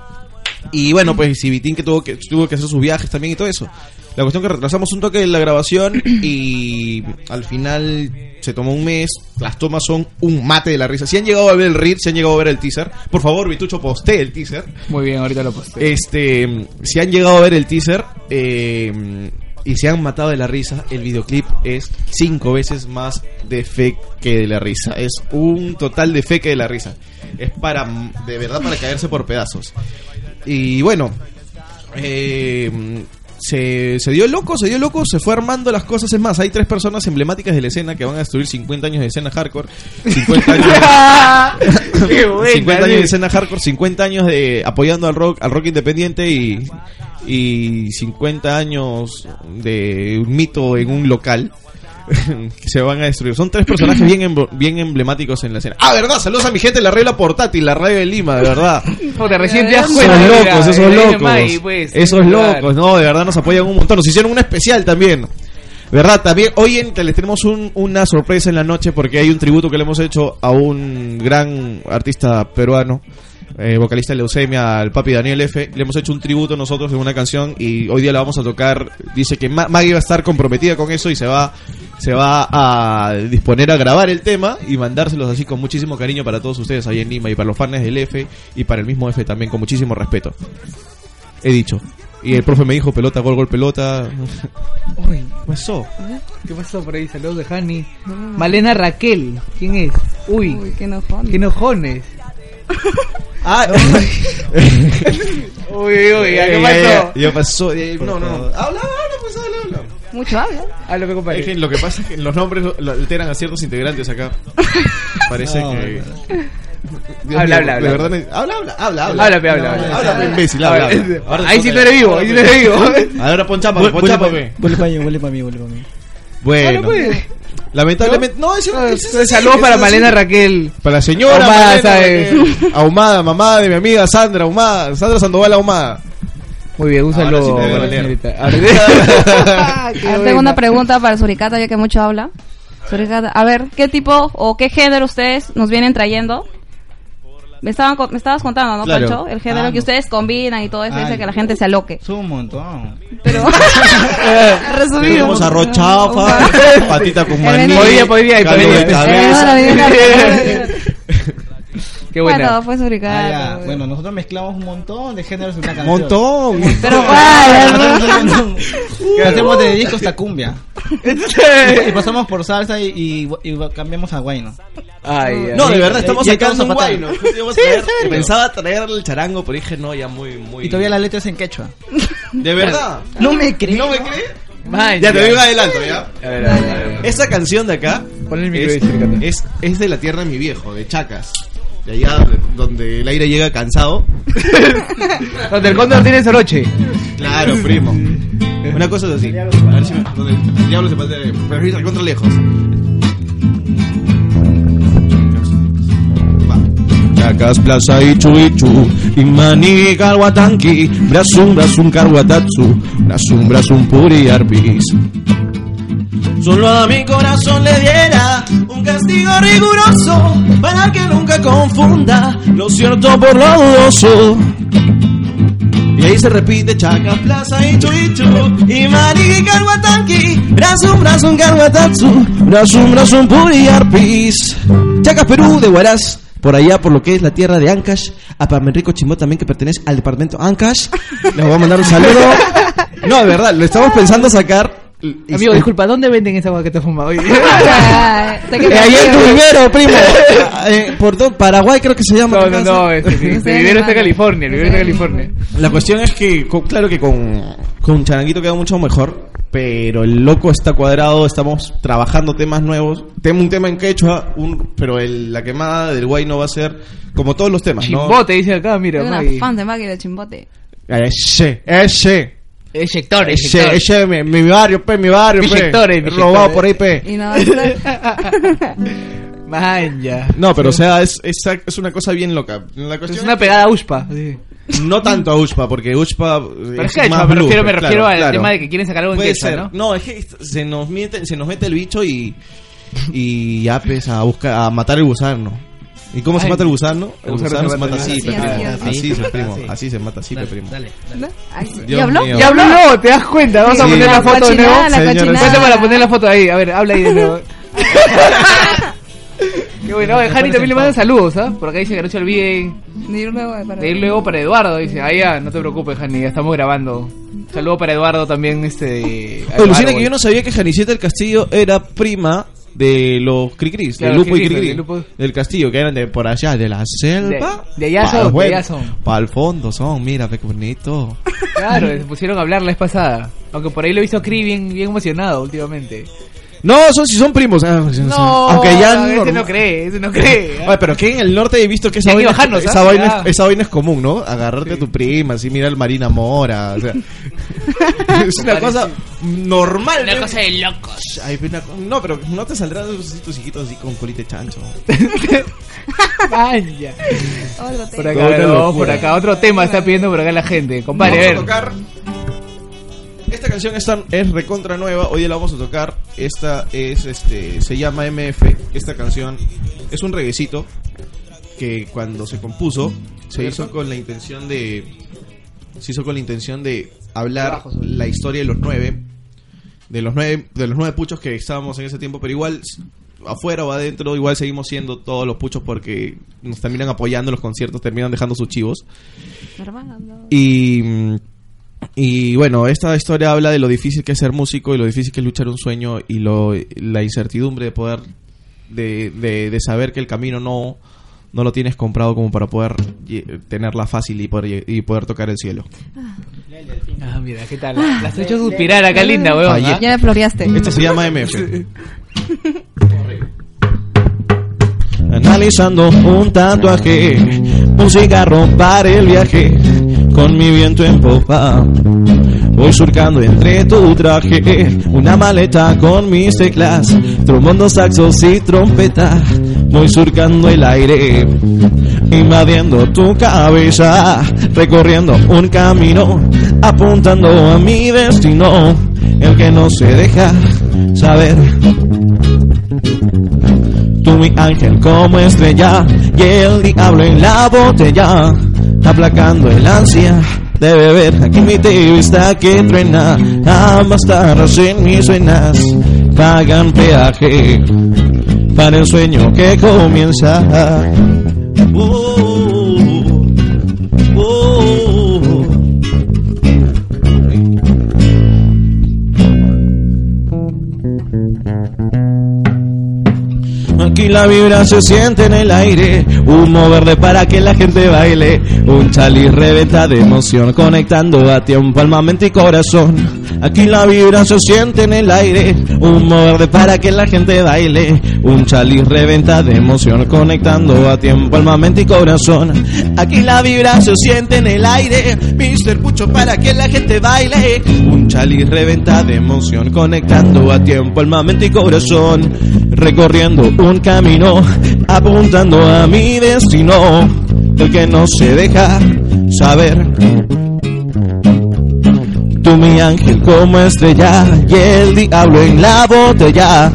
y bueno, pues Civitín que tuvo que tuvo que hacer sus viajes también y todo eso. La cuestión que retrasamos un toque de la grabación y al final se tomó un mes. Las tomas son un mate de la risa. Si han llegado a ver el reel, si han llegado a ver el teaser, por favor, Vitucho, postee el teaser. Muy bien, ahorita lo posté. Este, si han llegado a ver el teaser eh, y se han matado de la risa, el videoclip es cinco veces más de fe que de la risa. Es un total de fe que de la risa. Es para, de verdad, para caerse por pedazos. Y bueno, eh, se, se dio loco, se dio loco, se fue armando las cosas. Es más, hay tres personas emblemáticas de la escena que van a destruir 50 años de escena hardcore, 50 años Qué buena, 50 años de escena hardcore, 50 años de apoyando al rock, al rock independiente y, y 50 años de un mito en un local que se van a destruir. Son tres personajes bien, bien emblemáticos en la escena. Ah, verdad, saludos a mi gente de la regla portátil, la radio de Lima, de verdad. Puta, recién te das Esos cuenta. locos, esos locos. Pues, esos claro. locos, no, de verdad nos apoyan un montón. Nos hicieron un especial también. ¿Verdad? También hoy en, les tenemos un- una sorpresa en la noche porque hay un tributo que le hemos hecho a un gran artista peruano. Eh, vocalista de Leucemia, al papi Daniel F. Le hemos hecho un tributo nosotros en una canción y hoy día la vamos a tocar. Dice que Ma- Maggie va a estar comprometida con eso y se va, se va a disponer a grabar el tema y mandárselos así con muchísimo cariño para todos ustedes ahí en Lima y para los fans del F y para el mismo F también con muchísimo respeto. He dicho. Y el profe me dijo pelota, gol, gol, pelota. Uy, ¿Qué pasó? ¿qué pasó por ahí? Saludos de Hani. Malena Raquel, ¿quién es? Uy, Uy, qué enojón. qué enojones. Ah, Uy, uy, ¿ya ¿qué Ya, pasó? ya, ya pasó. ya, no, no. Habla, habla, pues habla, habla. Mucho habla. Háblame, Es compadre. que lo que pasa es que los nombres lo- alteran a ciertos integrantes acá. Parece No, que. Habla, habla, habla. De verdad, me- habla, habla, habla, habla. Habla, pe, habla, habla. Habla, pe, imbécil, habla, habla. Ahora Ahí te sí toca- no eres vivo, ahí sí no eres vivo. Ahora ponchapa, Huele ponchapa, pa- pe. huele pa' mí, huele pa' mí, huele pa' mí. Bueno, pues. Lamentablemente. No, es Ah, es- es- Saludos para. Malena Raquel. Para la señora Ahumada, Malena ¿sabes? Raquel. Ahumada, mamá de mi amiga Sandra Ahumada. Sandra Sandoval Ahumada. Muy bien, un saludo. Ahora- Ah, tengo buena. una pregunta para Suricata, ya que mucho habla. Suricata, a ver, ¿qué tipo o qué género ustedes nos vienen trayendo? Me, estaban, me estabas contando, ¿no, Claro. Pancho? El género Ah, que ustedes combinan y todo eso, dice que la gente se aloque. Son un montón. Pero, resumido. Tenemos arroz chafa, patita con maní, no, no, no. Qué buena. Bueno, fue Suricata. Ah, pues. Bueno, nosotros mezclamos un montón de géneros en una canción. Montón. Pero cuál, Que hacemos de disco hasta cumbia. y pasamos por salsa y, y, y cambiamos a guayno. Ay, ay. No, de verdad, estamos sacando un guay, ¿no? Pensaba traer el charango, pero dije, no, ya muy, muy... Y todavía la letra es en quechua. ¿De verdad? No me crees. ¿No me crees? Man, Ya te digo adelanto, ¿ya? A ver, a ver, a ver. Esa canción de acá Ponle el micro es, es, es de la tierra de mi viejo, de Chacas. De allá donde- donde el aire llega cansado. Donde el cóndor tiene soroche. Claro, primo. Una cosa es así. A ver si me, donde el diablo se puede... Pero contra lejos. Chacas, Plaza, Ichu, Ichu, Imani, Calhuatanqui, Brasum, Brasum, Calhuatatsu, Brasum, Brasum, Puri, Arbis. Solo a mi corazón le diera un castigo riguroso para que nunca confunda lo cierto por lo dudoso. Y ahí se repite Chaca, Plaza, Ichu, Ichu, Imani, Calhuatanqui, Brasum, Brasum, Calhuatatsu, Brasum, Brasum, Puri, Arpis. Chacas, Perú, de Huaraz. Por allá, por lo que es la tierra de Ancash, a Pamenrico Chimbo también, que pertenece al departamento Ancash. Les voy a mandar un saludo. No, de verdad, lo estamos pensando sacar. Amigo, disculpa, ¿dónde venden esa agua que te fumado hoy? Eh, ahí en tu vivero, primo. Eh, por do- Paraguay creo que se llama. No, no, no, este, sí, Sí, el vivero está en hermano. California, el vivero está en California. La cuestión es que, con- claro que con, con Charanguito queda mucho mejor, pero el loco está cuadrado, estamos trabajando temas nuevos. Tengo un tema en quechua, un, pero el- la quemada del guay no va a ser como todos los temas, ¿no? Chimbote dice acá, mira, Soy una fan de de Chimbote. Ese, ese. Eyector, Ese, eyector. ese, mi, mi barrio, pe, mi barrio, pe. Inyectores, Robado por ahí, pe. Y no, Man, ya. No, pero o sea, es, es, es una cosa bien loca. La Es una pegada a Uspa. sí. No tanto a Ushpa, porque Ushpa Pero es quechua, me refiero, me refiero al tema de que quieren sacar algo en Puede quechua, ser. ¿no? No, es que se nos mete, se nos mete el bicho y y ya pues a buscar a matar el gusano. ¿Y cómo se Ay. mata el gusano? El gusano gusano se se mata así, así, primo. así. Así, se primo, Así. así se mata así, primo. Dale, dale. Ay, ¿Y Dios habló? mío. Ya habló, no, te das cuenta. Vamos a Sí. poner la La foto de nuevo. Vete para poner la foto ahí. A ver, habla ahí de nuevo. Qué bueno. Oye, Jani también le manda saludos, ¿ah? Por acá dice que no se olviden De ir luego para- de ir luego para Eduardo. Dice, ah, ya, no te preocupes, Jani, ya estamos grabando. Saludo para Eduardo también, este. Oye, Lucina, que yo no sabía que Janiceta del Castillo era prima de los Cricris, Claro, de Lupo y Cricris, Cricri, de Lupo. del Castillo, que eran de por allá, de la selva. De- de allá son, de allá son. Para el fondo son, mira, qué bonito. Claro, se pusieron a hablar la vez pasada. Aunque por ahí lo he visto a Cree bien, bien emocionado últimamente. No, son si son primos. ah, No, aunque ya ese normal- no cree, ese no cree. Oye, pero que en el norte he visto que esa, vaina, bajarnos, esa, ¿ah? vaina, es- esa vaina es común, ¿no? Agarrarte a tu prima, así, mira el Marina Mora. O sea, es una cosa normal. Una ¿no? cosa de locos. Ay, una no, pero no te saldrán tus, tus hijitos así con colite chancho. Vaya. Por acá, no, por acá, otro tema está pidiendo por acá la gente. Compadre, a ver. tocar. Esta canción es, tan- es recontra nueva, hoy la vamos a tocar. Esta es, este, se llama MF. Esta canción es un reguecito. que cuando se compuso se hizo con la intención de se hizo con la intención de hablar la historia de los nueve de los nueve de los nueve puchos que estábamos en ese tiempo pero igual afuera o adentro igual seguimos siendo todos los puchos porque nos terminan apoyando en los conciertos terminan dejando sus chivos y y bueno, esta historia habla de lo difícil que es ser músico y lo difícil que es luchar un sueño y lo, la incertidumbre de poder, de, de, de saber que el camino no, no lo tienes comprado como para poder tenerla fácil y poder, y poder tocar el cielo. Ah, mira, ¿qué tal? La has hecho suspirar acá, linda, weón. ¿ah? Ya me floreaste. Esto se llama MF. Analizando un tatuaje, un cigarro para el viaje, con mi viento en popa. Voy surcando entre tu traje, una maleta con mis teclas, trombón, saxos y trompeta. Voy surcando el aire, invadiendo tu cabeza, recorriendo un camino, apuntando a mi destino, el que no se deja saber. Mi ángel como estrella y el diablo en la botella, aplacando el ansia de beber. Aquí mi vista que truena, ambas tardes en mis venas pagan peaje para el sueño que comienza. Aquí la vibra se siente en el aire, humo verde para que la gente baile, un chaliz reventa de emoción conectando a tiempo alma, mente y corazón. Aquí la vibra se siente en el aire, humo verde para que la gente baile, un chaliz reventa de emoción conectando a tiempo alma, mente y corazón. Aquí la vibra se siente en el aire, Mr. Pucho para que la gente baile, un chaliz reventa de emoción conectando a tiempo alma, mente y corazón, recorriendo un camino, apuntando a mi destino, el que no se deja saber. Tú mi ángel como estrella y el diablo en la botella,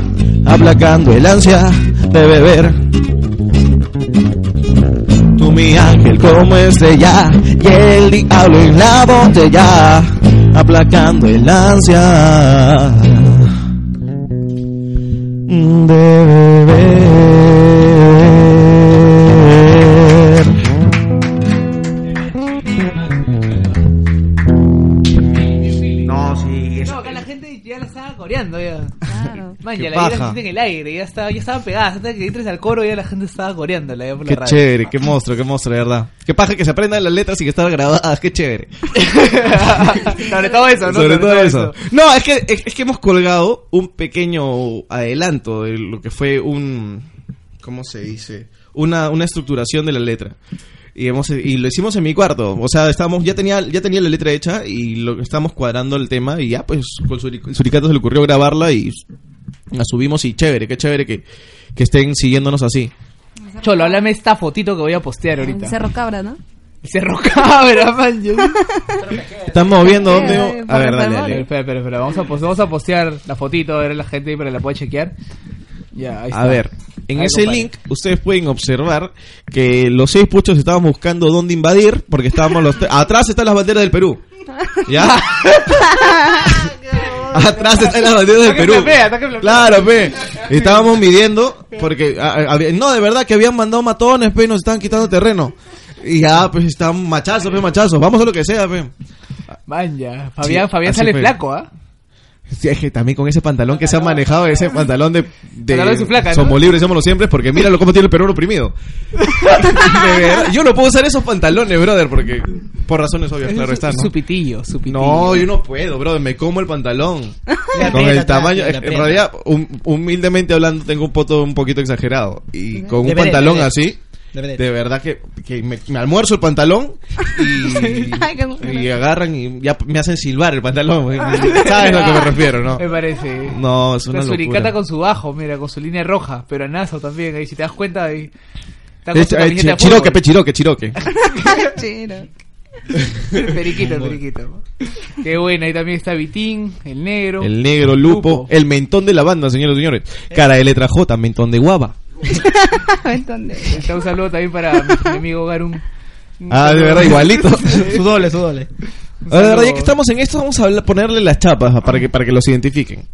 aplacando el ansia de beber. Tú mi ángel como estrella y el diablo en la botella, aplacando el ansia de beber. Man, ya la gente en el aire, ya estaba, ya estaban pegadas. Antes de que entres al coro ya la gente estaba coreando la por Qué chévere, qué monstruo, qué monstruo, de verdad. Qué paja que se aprendan las letras y que están grabadas, qué chévere. Sobre todo eso, ¿no? Sobre, todo, eso. No, es que, es, es que hemos colgado un pequeño adelanto de lo que fue un... ¿Cómo se dice? Una, una estructuración de la letra. Y, hemos, y lo hicimos en mi cuarto. O sea, estábamos, ya tenía, ya tenía la letra hecha y lo estábamos cuadrando el tema y ya pues con Suric- Suricato se le ocurrió grabarla y la subimos y chévere, qué chévere que, que estén siguiéndonos así. Cholo, háblame esta fotito que voy a postear ahorita. Cerro Cabra, ¿no? Cerro Cabra, man. yo- Estamos viendo Eh, dónde... A ver, dale, dale. Espera, espera, espera. Vamos a, pos- vamos a postear la fotito, a ver la gente ahí para que la pueda chequear. Ya, ahí está. A ver, en Ahí, ese link ustedes pueden observar que los seis puchos estaban buscando dónde invadir porque estábamos los... Atrás están las banderas del Perú. ¿Ya? Atrás están las banderas del Perú. Claro, pe. Estábamos midiendo porque... a- a- había- no, de verdad que habían mandado matones, pe, y nos estaban quitando terreno. Y ya, pues estaban machazos, pe, machazos. Vamos a lo que sea, pe. Man, ya. Fabián, Sí, Fabián sale fue. flaco, ¿ah? Sí, es que también con ese pantalón que se ha manejado, ese pantalón de... de Pantalón de su flaca, ¿no? Somos libres, somos siempre, porque míralo cómo tiene el Perú oprimido. De verdad, yo no puedo usar esos pantalones, brother, porque... Por razones obvias, claro su, está, ¿no? su pitillo, su pitillo. No, yo no puedo, brother, me como el pantalón. Con el tamaño, en realidad, hum- humildemente hablando, tengo un poto un poquito exagerado. Y con un pantalón así, De verdad que, que me, me almuerzo el pantalón y, Ay, qué y agarran y ya me hacen silbar el pantalón. güey. ¿Sabes a lo que me refiero, no? Me parece. No, es una La suricata locura. con su bajo, mira, con su línea roja, pero anazo también, ahí si te das cuenta ahí. Eh, eh, chiroque, pe, chiroque, chiroque. Chino. periquito, periquito. Qué bueno, ahí también está Vitín, el negro. El negro, lupo, el mentón de la banda, señores y señores. Cara de letra J, mentón de guava. De- Está un saludo también para mi, mi amigo Garun. Un Ah, de verdad, igualito. Su doble, su doble. A ver, ya que estamos en esto, vamos a hablar- ponerle las chapas para que, para que los identifiquen.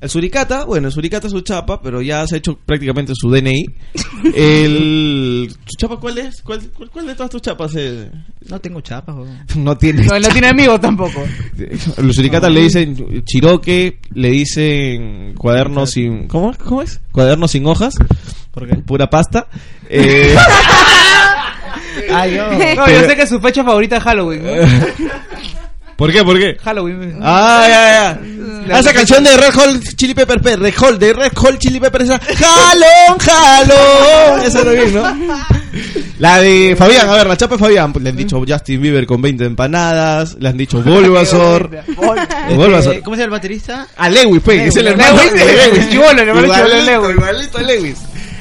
El suricata, bueno, el suricata es su chapa, pero ya se ha hecho prácticamente su DNI. El... ¿Su chapa cuál es? ¿Cuál, cuál, cuál de todas tus chapas es? No tengo chapas. No tiene. No, él no tiene amigos tampoco. Los suricatas le dicen chiroque, le dicen cuaderno sin... ¿Cómo, ¿Cómo es? Cuaderno sin hojas, ¿Por qué? pura pasta. Eh, yo. No, yo sé que su fecha favorita es Halloween. ¿no? ¿Por qué? ¿Por qué? Halloween. Ah, ya, ya. Ah, esa canción de Red Hot Chili Pepper, Pe- Red Hot, de Red Hot Chili Pepper, esa. ¡Jalón, jalón! Esa era bien, ¿no? La de Fabián, a ver, la chapa de Fabián. Le han dicho Justin Bieber con 20 empanadas. Le han dicho Bulbasaur. Bulbasaur. Este, ¿Cómo se llama el baterista? A Lewis, pues, que es el hermano Lewis, de chibolo de Igualito, Lewis. igualito a Lewis.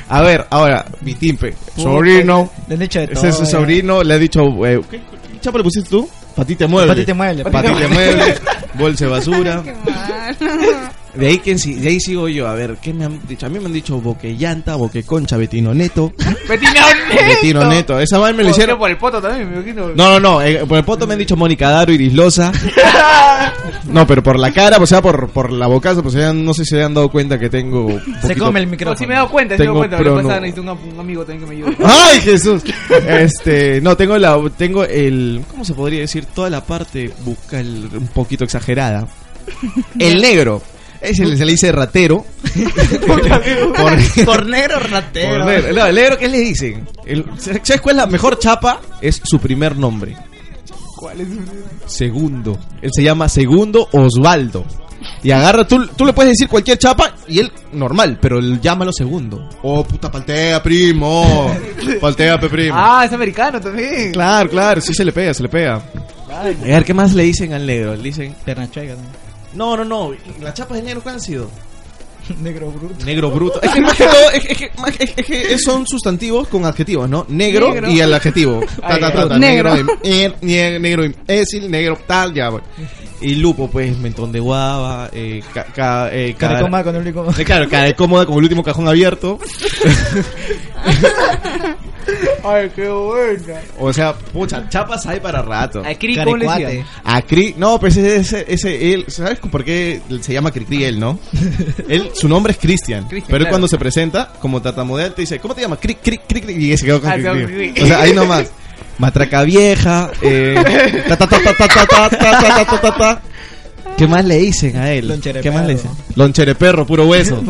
A ver, ahora, mi timpe. Sobrino. Le han dicho de todo. Ese es su sobrino. Le ha dicho. eh, ¿Qué, qué chapa le pusiste tú? Patita mueble. Patita mueble. Patita mueble. Bolsa de basura. Qué mal. De ahí, que, si- de ahí sigo yo. A ver, ¿qué me han dicho? A mí me han dicho boquellanta, boqueconcha, betino neto. Betino Neto. Betino neto. Esa madre me lo hicieron. por el poto también, me imagino. No, no, no. eh, por el poto me han dicho Mónica Daro, Iris Loza. No, pero por la cara, o sea, por, por la bocaza, pues ya no sé si se han dado cuenta que tengo. Se come el No, micrófono. sí me he dado cuenta, sí me he dado Tengo cuenta. Lo que prono- pasa necesito un, un amigo también que me ayude. ¡Ay, Jesús! Este, no, tengo la, tengo el, ¿cómo se podría decir? Toda la parte bucal un poquito exagerada. El negro. Ese se le dice ratero. Negro ratero. No, el negro, ¿qué le dicen? El- ¿Sabes cuál es la mejor chapa? Es su primer nombre. ¿Cuál es? Segundo. Él se llama Segundo Osvaldo. Y agarra, tú, tú le puedes decir cualquier chapa y él normal, pero él llámalo segundo. Oh, puta, paltea, primo. Paltea, pe, primo. Ah, es americano también. Claro, claro, sí se le pega, se le pega. A ver, ¿qué más le dicen al negro? Le dicen... Pernachuega. No, no, no, las chapas de negro, ¿cuáles han sido? Negro bruto. Negro bruto. Es que más que todo, es, es que, es- que son sustantivos con adjetivos, ¿no? Negro, Negro. y el adjetivo. Ta, ta, Negro. Negro, eh, imbécil, negro, tal, ya, bueno. Y lupo, pues, mentón de guava, eh, ca, ca- eh, cara- con el único. Eh, Claro, cara cómoda con el último cajón abierto. Ay, qué buena. O sea, pucha, chapas hay para rato. A Cri, ¿cómo le? A Cri, no, pues ese, ese, ese- él, ¿sabes por qué se llama Cri él, no? él, su nombre es Cristian, pero él claro. cuando se presenta como tatamodel te dice, ¿cómo te llamas? Cri, Cri, Cri, Cri, y se quedó con Ah, Cri, Cri. Cri. O sea, ahí nomás. Matraca vieja, eh, ta, ta, ta, ta, ta, ta, ta, ta, ta, ta, ta, ta. ¿Qué más le dicen a él? Lonchereperro. ¿Qué más le dicen? Lonchereperro, puro hueso.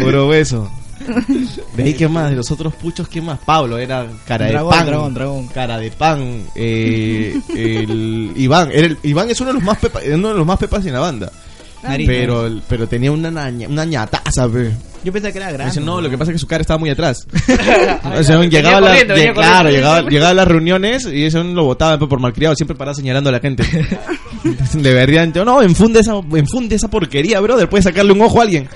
Puro hueso. De ahí, ¿qué más? De los otros puchos, ¿qué más? Pablo era cara de Dragón, pan. dragón, dragón. Cara de pan. Eh, el Iván. Era el- Iván es uno de los más pepa- uno de los más pepas en la banda. Nariz, Pero, pero tenía una naña, una ñataza, pe. Yo pensaba que era grande. dice, no, lo que pasa es que su cara estaba muy atrás. Ah, O sea, llegaba a la- corriendo, claro, llegaba, llegaba a las reuniones y eso lo votaba pe, por malcriado, siempre paraba señalando a la gente. Le verían, yo, no, enfunde esa, enfunde esa porquería, brother, puedes sacarle un ojo a alguien.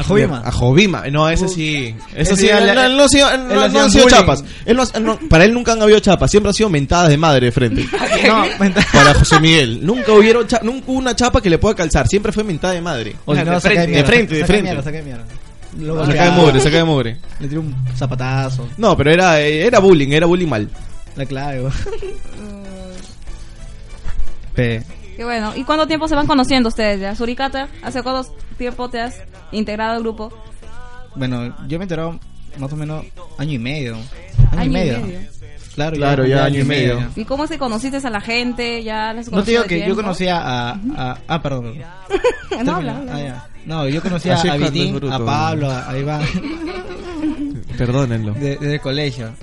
A Jovima. A Jovima. No, ese sí. Ese sí, él, no, no ha sido- él no- no chapas. Él no- él no- para él nunca han habido chapas, siempre han sido mentadas de madre de frente. No. Para José Miguel. Nunca hubieron cha- nunca hubo una chapa que le pueda calzar, siempre fue mentada de madre. O De no, saca frente, de mierda. de frente, de saca frente. mierda, saca de mierda. Saca de mugre, saca de mugre. Le tiró un zapatazo. No, pero era, era bullying, era bullying mal. La clave, güey. Qué bueno. ¿Y cuánto tiempo se van conociendo ustedes ya? Suricata, ¿hace cuánto tiempo te has integrado al grupo? Bueno, yo me he enterado más o menos año y medio. Año, y medio. Claro, Claro, ya año y medio. ¿Y cómo es que conociste a la gente? ¿Ya les No te digo de que yo conocía a, a- Ah, perdón. no, habla, habla. Ah, ya. No, yo conocía a Vitín, a Pablo, a, a Iván, Perdónenlo. de- desde el colegio.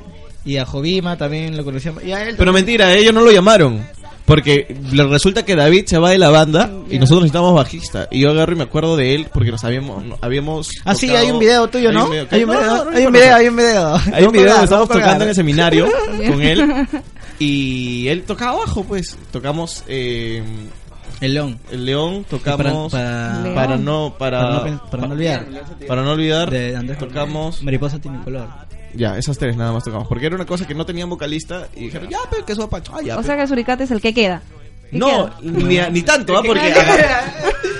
Y a Jovima también lo conocía. Y a él Pero mentira, ellos no lo llamaron. Porque resulta que David se va de la banda y nosotros necesitamos bajista. Y yo agarro y me acuerdo de él porque nos habíamos. no- habíamos Ah, sí, hay un video tuyo, ¿no? Hay un video, hay un video, hay un video. Hay un video colgar, tocando en el seminario con él. Y él tocaba bajo, pues. Tocamos eh, El león. El León, tocamos. Para, no. Para, para no para no olvidar. para no olvidar, De Andrés tocamos. Mariposa tiene color. Ya, esas tres nada más tocamos. Porque era una cosa que no tenían vocalista. Y dijeron, ya, pero que Pancho. Ah, ya, O pe. sea que Suricata es el que queda. ¿Qué No, ni, ni tanto, ¿ah? Porque.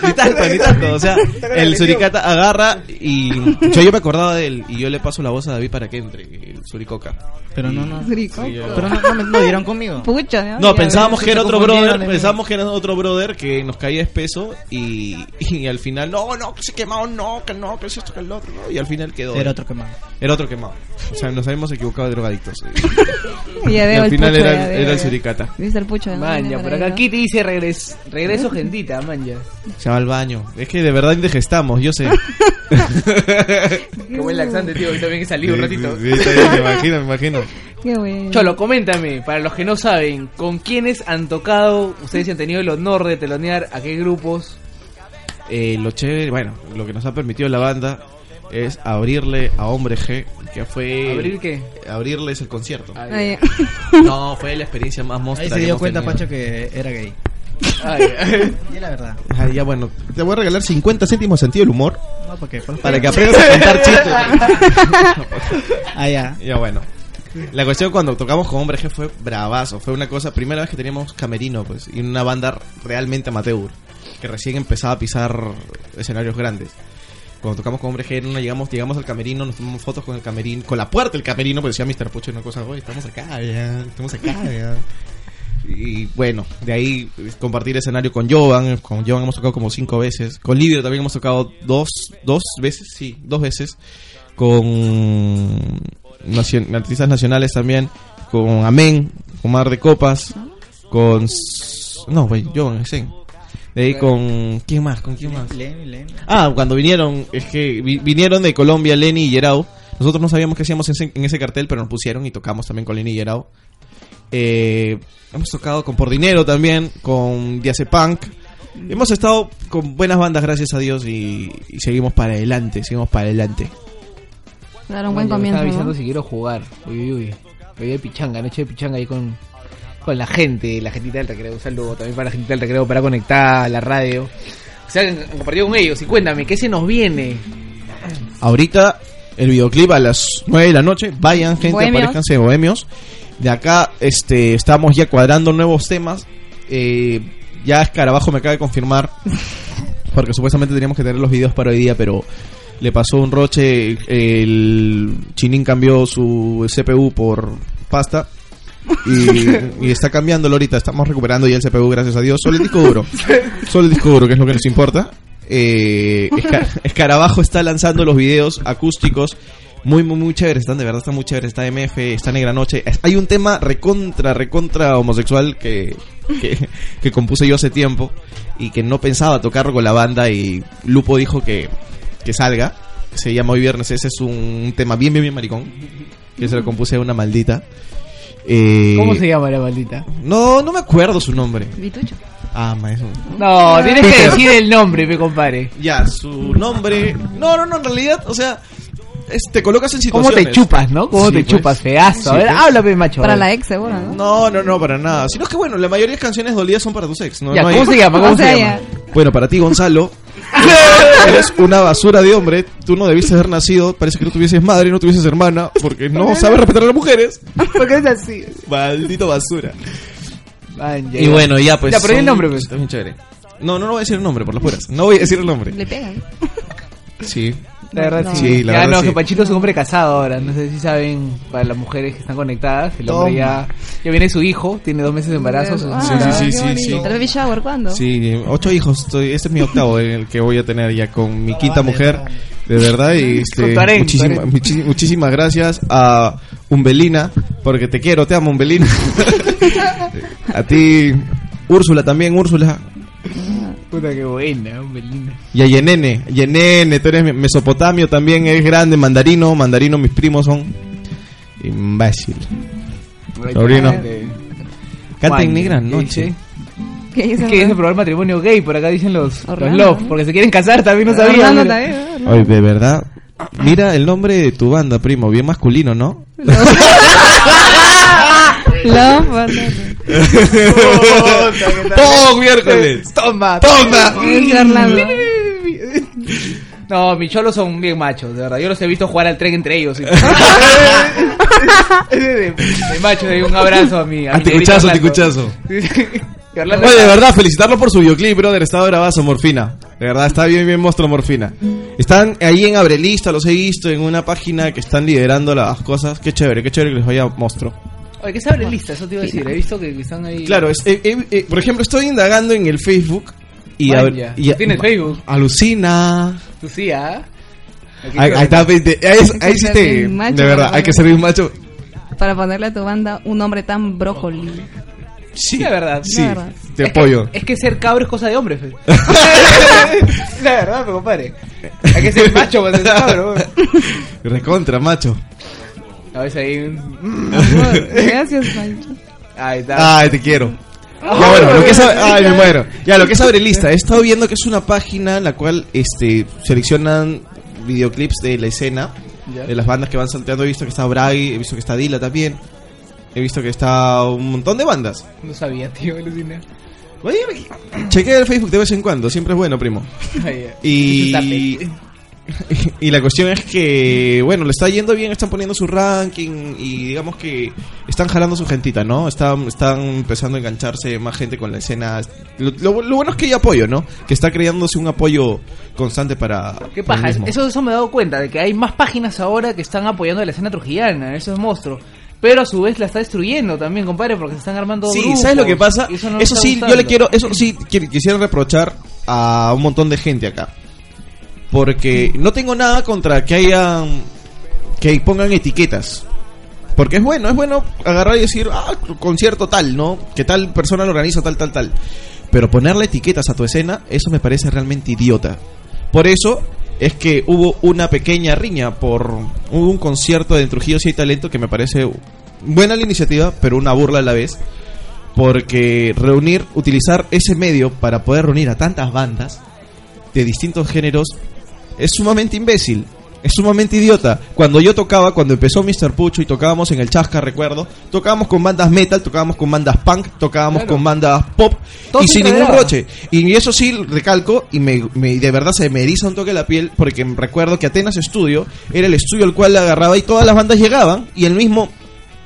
Aga- ni tanto, ni tanto. O sea, el suricata agarra y. Yo, yo me acordaba de él y yo le paso la voz a David para que entre, el suricoca. Pero no, no. Rico. Sí, yo- Pero no, no, me- no dieron conmigo. Pucha, ¿no? No, pensábamos que era otro brother, pensábamos que era otro brother que nos caía espeso y, y al final, no, no, que se quemado, no, que no, que es esto, que el otro, no, y al final quedó. Era otro quemado. Era otro quemado. O sea, nos habíamos equivocado de drogadictos. Ya Y veo al el final pucho, era, ya el- veo, era el ya. suricata. ¿Viste el pucho? de Manja, Manja por acá Kitty dice regres, regreso gentita, manja. Se va al baño. Es que de verdad indigestamos, yo sé. Qué buen laxante, tío, que también he salido un ratito. Sí, sí, me imagino, me imagino. Qué bueno. Cholo, coméntame, para los que no saben, ¿con quiénes han tocado? Ustedes han tenido el honor de telonear a qué grupos. Eh, lo chévere, bueno, lo que nos ha permitido la banda es abrirle a Hombre G, que fue... ¿Abrir qué? Abrirles el concierto. Ay, Ay, No, fue la experiencia más monstruosa. Ahí se dio cuenta, Pancho, que era gay. Ay, ay. Y es la verdad. Ah, ya bueno, te voy a regalar 50 céntimos sentido del humor No, porque por para que aprendas a contar chistes. Ah, ya. ya bueno. La cuestión cuando tocamos con Hombre G fue bravazo, fue una cosa, primera vez que teníamos camerino, pues, y una banda realmente amateur, que recién empezaba a pisar escenarios grandes. Cuando tocamos con Hombre G, no llegamos, llegamos al camerino, nos tomamos fotos con el camerino, con la puerta del camerino, pues decía Mr. Pucho una cosa, oye, estamos acá, ya, estamos acá, ya. Y bueno, de ahí pues, compartir escenario con Jovan, con Jovan hemos tocado como cinco veces, con Livio también hemos tocado dos, dos veces, sí, dos veces, con nacion- artistas nacionales también, con Amén, con Mar de Copas, con... No, güey, Jovan, ese. De ahí con... ¿Quién más? ¿Con quién más? Lenny, Lenny. Ah, cuando vinieron, es que vi- vinieron de Colombia Lenny y Yerao. Nosotros no sabíamos qué hacíamos en ese, en ese cartel, pero nos pusieron y tocamos también con Lenny y Yerao. Eh, hemos tocado con Por Dinero también, con Diazepunk. Hemos estado con buenas bandas, gracias a Dios, y, y seguimos para adelante, seguimos para adelante. Dar un buen me comienzo. Estaba avisando ¿no? si quiero jugar. Uy, uy, uy. Hoy de pichanga, noche de pichanga ahí con, con la gente, la gentita del recreo. Un saludo también para la gentita del recreo para conectar a la radio. O sea, han compartido con ellos. Y cuéntame, ¿qué se nos viene? Ahorita el videoclip a las 9 de la noche, vayan gente, Bohemios. aparezcanse bohemios. De acá este estamos ya cuadrando nuevos temas. Eh, ya Escarabajo me acaba de confirmar, porque supuestamente teníamos que tener los videos para hoy día, pero le pasó un roche, el Chinín cambió su CPU por pasta. Y, y está cambiándolo ahorita, estamos recuperando ya el CPU, gracias a Dios. Solo el disco duro. Solo el disco duro, que es lo que nos importa. Eh, Esca- Escarabajo está lanzando los videos acústicos muy, muy, muy chéveres. Están de verdad, están muy chéveres. Está MF, está Negra Noche. Hay un tema recontra, recontra homosexual que, que, que compuse yo hace tiempo y que no pensaba tocarlo con la banda. Y Lupo dijo que, que salga. Se llama Hoy Viernes. Ese es un tema bien, bien, bien maricón. Que se lo compuse a una maldita. Eh, ¿Cómo se llama la maldita? No, no me acuerdo su nombre. Vitucho. Ah, ma, eso. No, tienes que decir el nombre, me compare. Ya, su nombre. No, no, no, en realidad, o sea, es- te colocas en ¿Cómo situaciones. te chupas, no? ¿Cómo Sí, te pues. chupas, feazo? A Sí, ver, pues. háblame, macho. Para a la ex, seguro, ¿no? No, no, no, para nada. Sino que bueno, la mayoría de canciones dolidas son para tus ex, ¿no? Ya, No hay- ¿cómo se llama? ¿Cómo O sea, se llama? Bueno, para ti, Gonzalo, eres una basura de hombre. Tú no debiste haber nacido. Parece que no tuvieses madre y no tuvieses hermana. Porque no sabes respetar a las mujeres. Porque es así. Maldito basura. Man, Y bueno, ya pues. Ya, pero el nombre, pues. Está bien chévere. No, no, no voy a decir el nombre, por las puras. No voy a decir el nombre. Le pegan. Sí. La verdad, No. sí. Sí, la ya verdad, no, sí. que Panchito es un hombre casado ahora. No sé si saben, para las mujeres que están conectadas, el hombre ya, ya viene su hijo, tiene dos meses de embarazo. Ah, Sí, sí, sí, sí. ¿El baby shower cuándo? Sí, ocho hijos. Estoy, este es mi octavo, el que voy a tener ya con mi quinta vale, mujer. vale. De verdad, y este, Con tu harén, muchísima- tu harén. muchi- muchísimas gracias a Umbelina, porque te quiero, te amo, Umbelina. a ti, Úrsula también, Úrsula. Puta que buena, hombre, linda. Y a Yenene, Yenene, tú eres me- mesopotamio también, es grande, mandarino, mandarino, mis primos son. Imbécil. Sobrino. Canta Juan, en negra ¿qué noche. dice? Es que es de probar matrimonio gay, por acá dicen los, love, porque se quieren casar, también no sabía. Orlando mira. también, ¿no? Orlando. Oye, de verdad. Mira el nombre de tu banda, primo, bien masculino, ¿no? Love, batata. ¡Pum! miércoles! Toma, ¡Toma! No, mis cholos son bien machos, de verdad. Yo los he visto jugar al tren entre ellos. de, macho, de un abrazo a mi. A mi Anticuchazo, negrito blanco. anticuchazo. Oye, de verdad, felicitarlo por su videoclip, brother. Estaba grabado Morfina. De verdad, está bien, bien monstruo Morfina. Están ahí en Abrelista, los he visto, en una página que están liderando las cosas. Qué chévere, qué chévere que les vaya monstruo. Oye, ¿qué es Abrelista? Eso te iba a decir. He visto que están ahí. Claro, es, eh, eh, eh, por ejemplo, estoy indagando en el Facebook. Y, a- y a- ¿Tienes Facebook? Alucina. Tú sí, ¿ah? Ahí, ahí está, ahí, es- ahí sí ser te. bien macho De verdad, hay que ser un macho. Para ponerle a tu banda un nombre tan brócoli. Sí, La verdad. Sí, La verdad. te Es que- apoyo. es que ser cabro es cosa de hombre, fe. La verdad, me compadre. Hay que ser macho para ser cabro. Recontra, macho. A veces ahí. un- Gracias, Pancho. Ahí está. Ay, te quiero. Ya bueno, lo que es, ay, me muero. Ya, lo que es Abrelista, he estado viendo que es una página en la cual este seleccionan videoclips de la escena de las bandas que van salteando. He visto que está Bray, he visto que está Dila también. He visto que está un montón de bandas. No sabía, tío, alucina. Oye, chequea el Facebook de vez en cuando, siempre es bueno, primo. Y. y la cuestión es que, bueno, le está yendo bien, están poniendo su ranking y digamos que están jalando su gentita, ¿no? Están, están empezando a engancharse más gente con la escena. Lo, lo- lo bueno es que hay apoyo, ¿no? Que está creándose un apoyo constante para... ¿Qué paja? Eso, eso me he dado cuenta, de que hay más páginas ahora que están apoyando a la escena trujillana, eso es monstruo. Pero a su vez la está destruyendo también, compadre, porque se están armando Sí, grupos, ¿sabes lo que pasa? Eso, no sí, yo le quiero, eso sí qui- quisiera reprochar a un montón de gente acá. Porque no tengo nada contra que hayan que pongan etiquetas. Porque es bueno, es bueno agarrar y decir, ah, concierto tal, ¿no? Que tal persona lo organiza, tal, tal, tal. Pero ponerle etiquetas a tu escena, eso me parece realmente idiota. Por eso es que hubo una pequeña riña por hubo un concierto de Trujillo Si hay talento que me parece buena la iniciativa, pero una burla a la vez. Porque reunir, utilizar ese medio para poder reunir a tantas bandas de distintos géneros es sumamente imbécil. Es sumamente idiota. Cuando yo tocaba, cuando empezó Mr. Pucho y tocábamos en el Chasca, recuerdo, tocábamos con bandas metal, tocábamos con bandas punk, tocábamos Claro. con bandas pop Todo y sin ningún integraba. roche. Y eso sí, recalco, y me, me- de verdad se me eriza un toque la piel, porque recuerdo que Atenas Studio era el estudio al cual le agarraba y todas las bandas llegaban y el mismo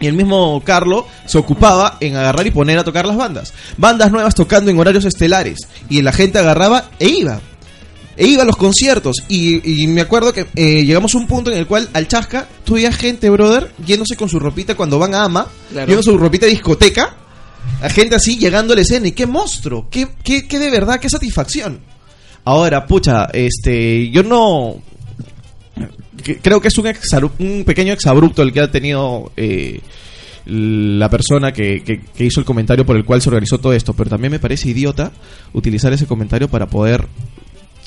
y el mismo Carlo se ocupaba en agarrar y poner a tocar las bandas. Bandas nuevas tocando en horarios estelares. Y la gente agarraba e iba. E iba a los conciertos. Y, y me acuerdo que eh, llegamos a un punto en el cual al Chasca tú veías gente, brother, yéndose con su ropita cuando van a Ama. Claro. Yendo su ropita de discoteca. La gente así llegando a la escena. Y qué monstruo. Qué, qué, qué de verdad, qué satisfacción. Ahora, pucha, este, yo no, creo que es un, un pequeño exabrupto el que ha tenido eh, la persona que, que- que hizo el comentario por el cual se organizó todo esto, pero también me parece idiota utilizar ese comentario para poder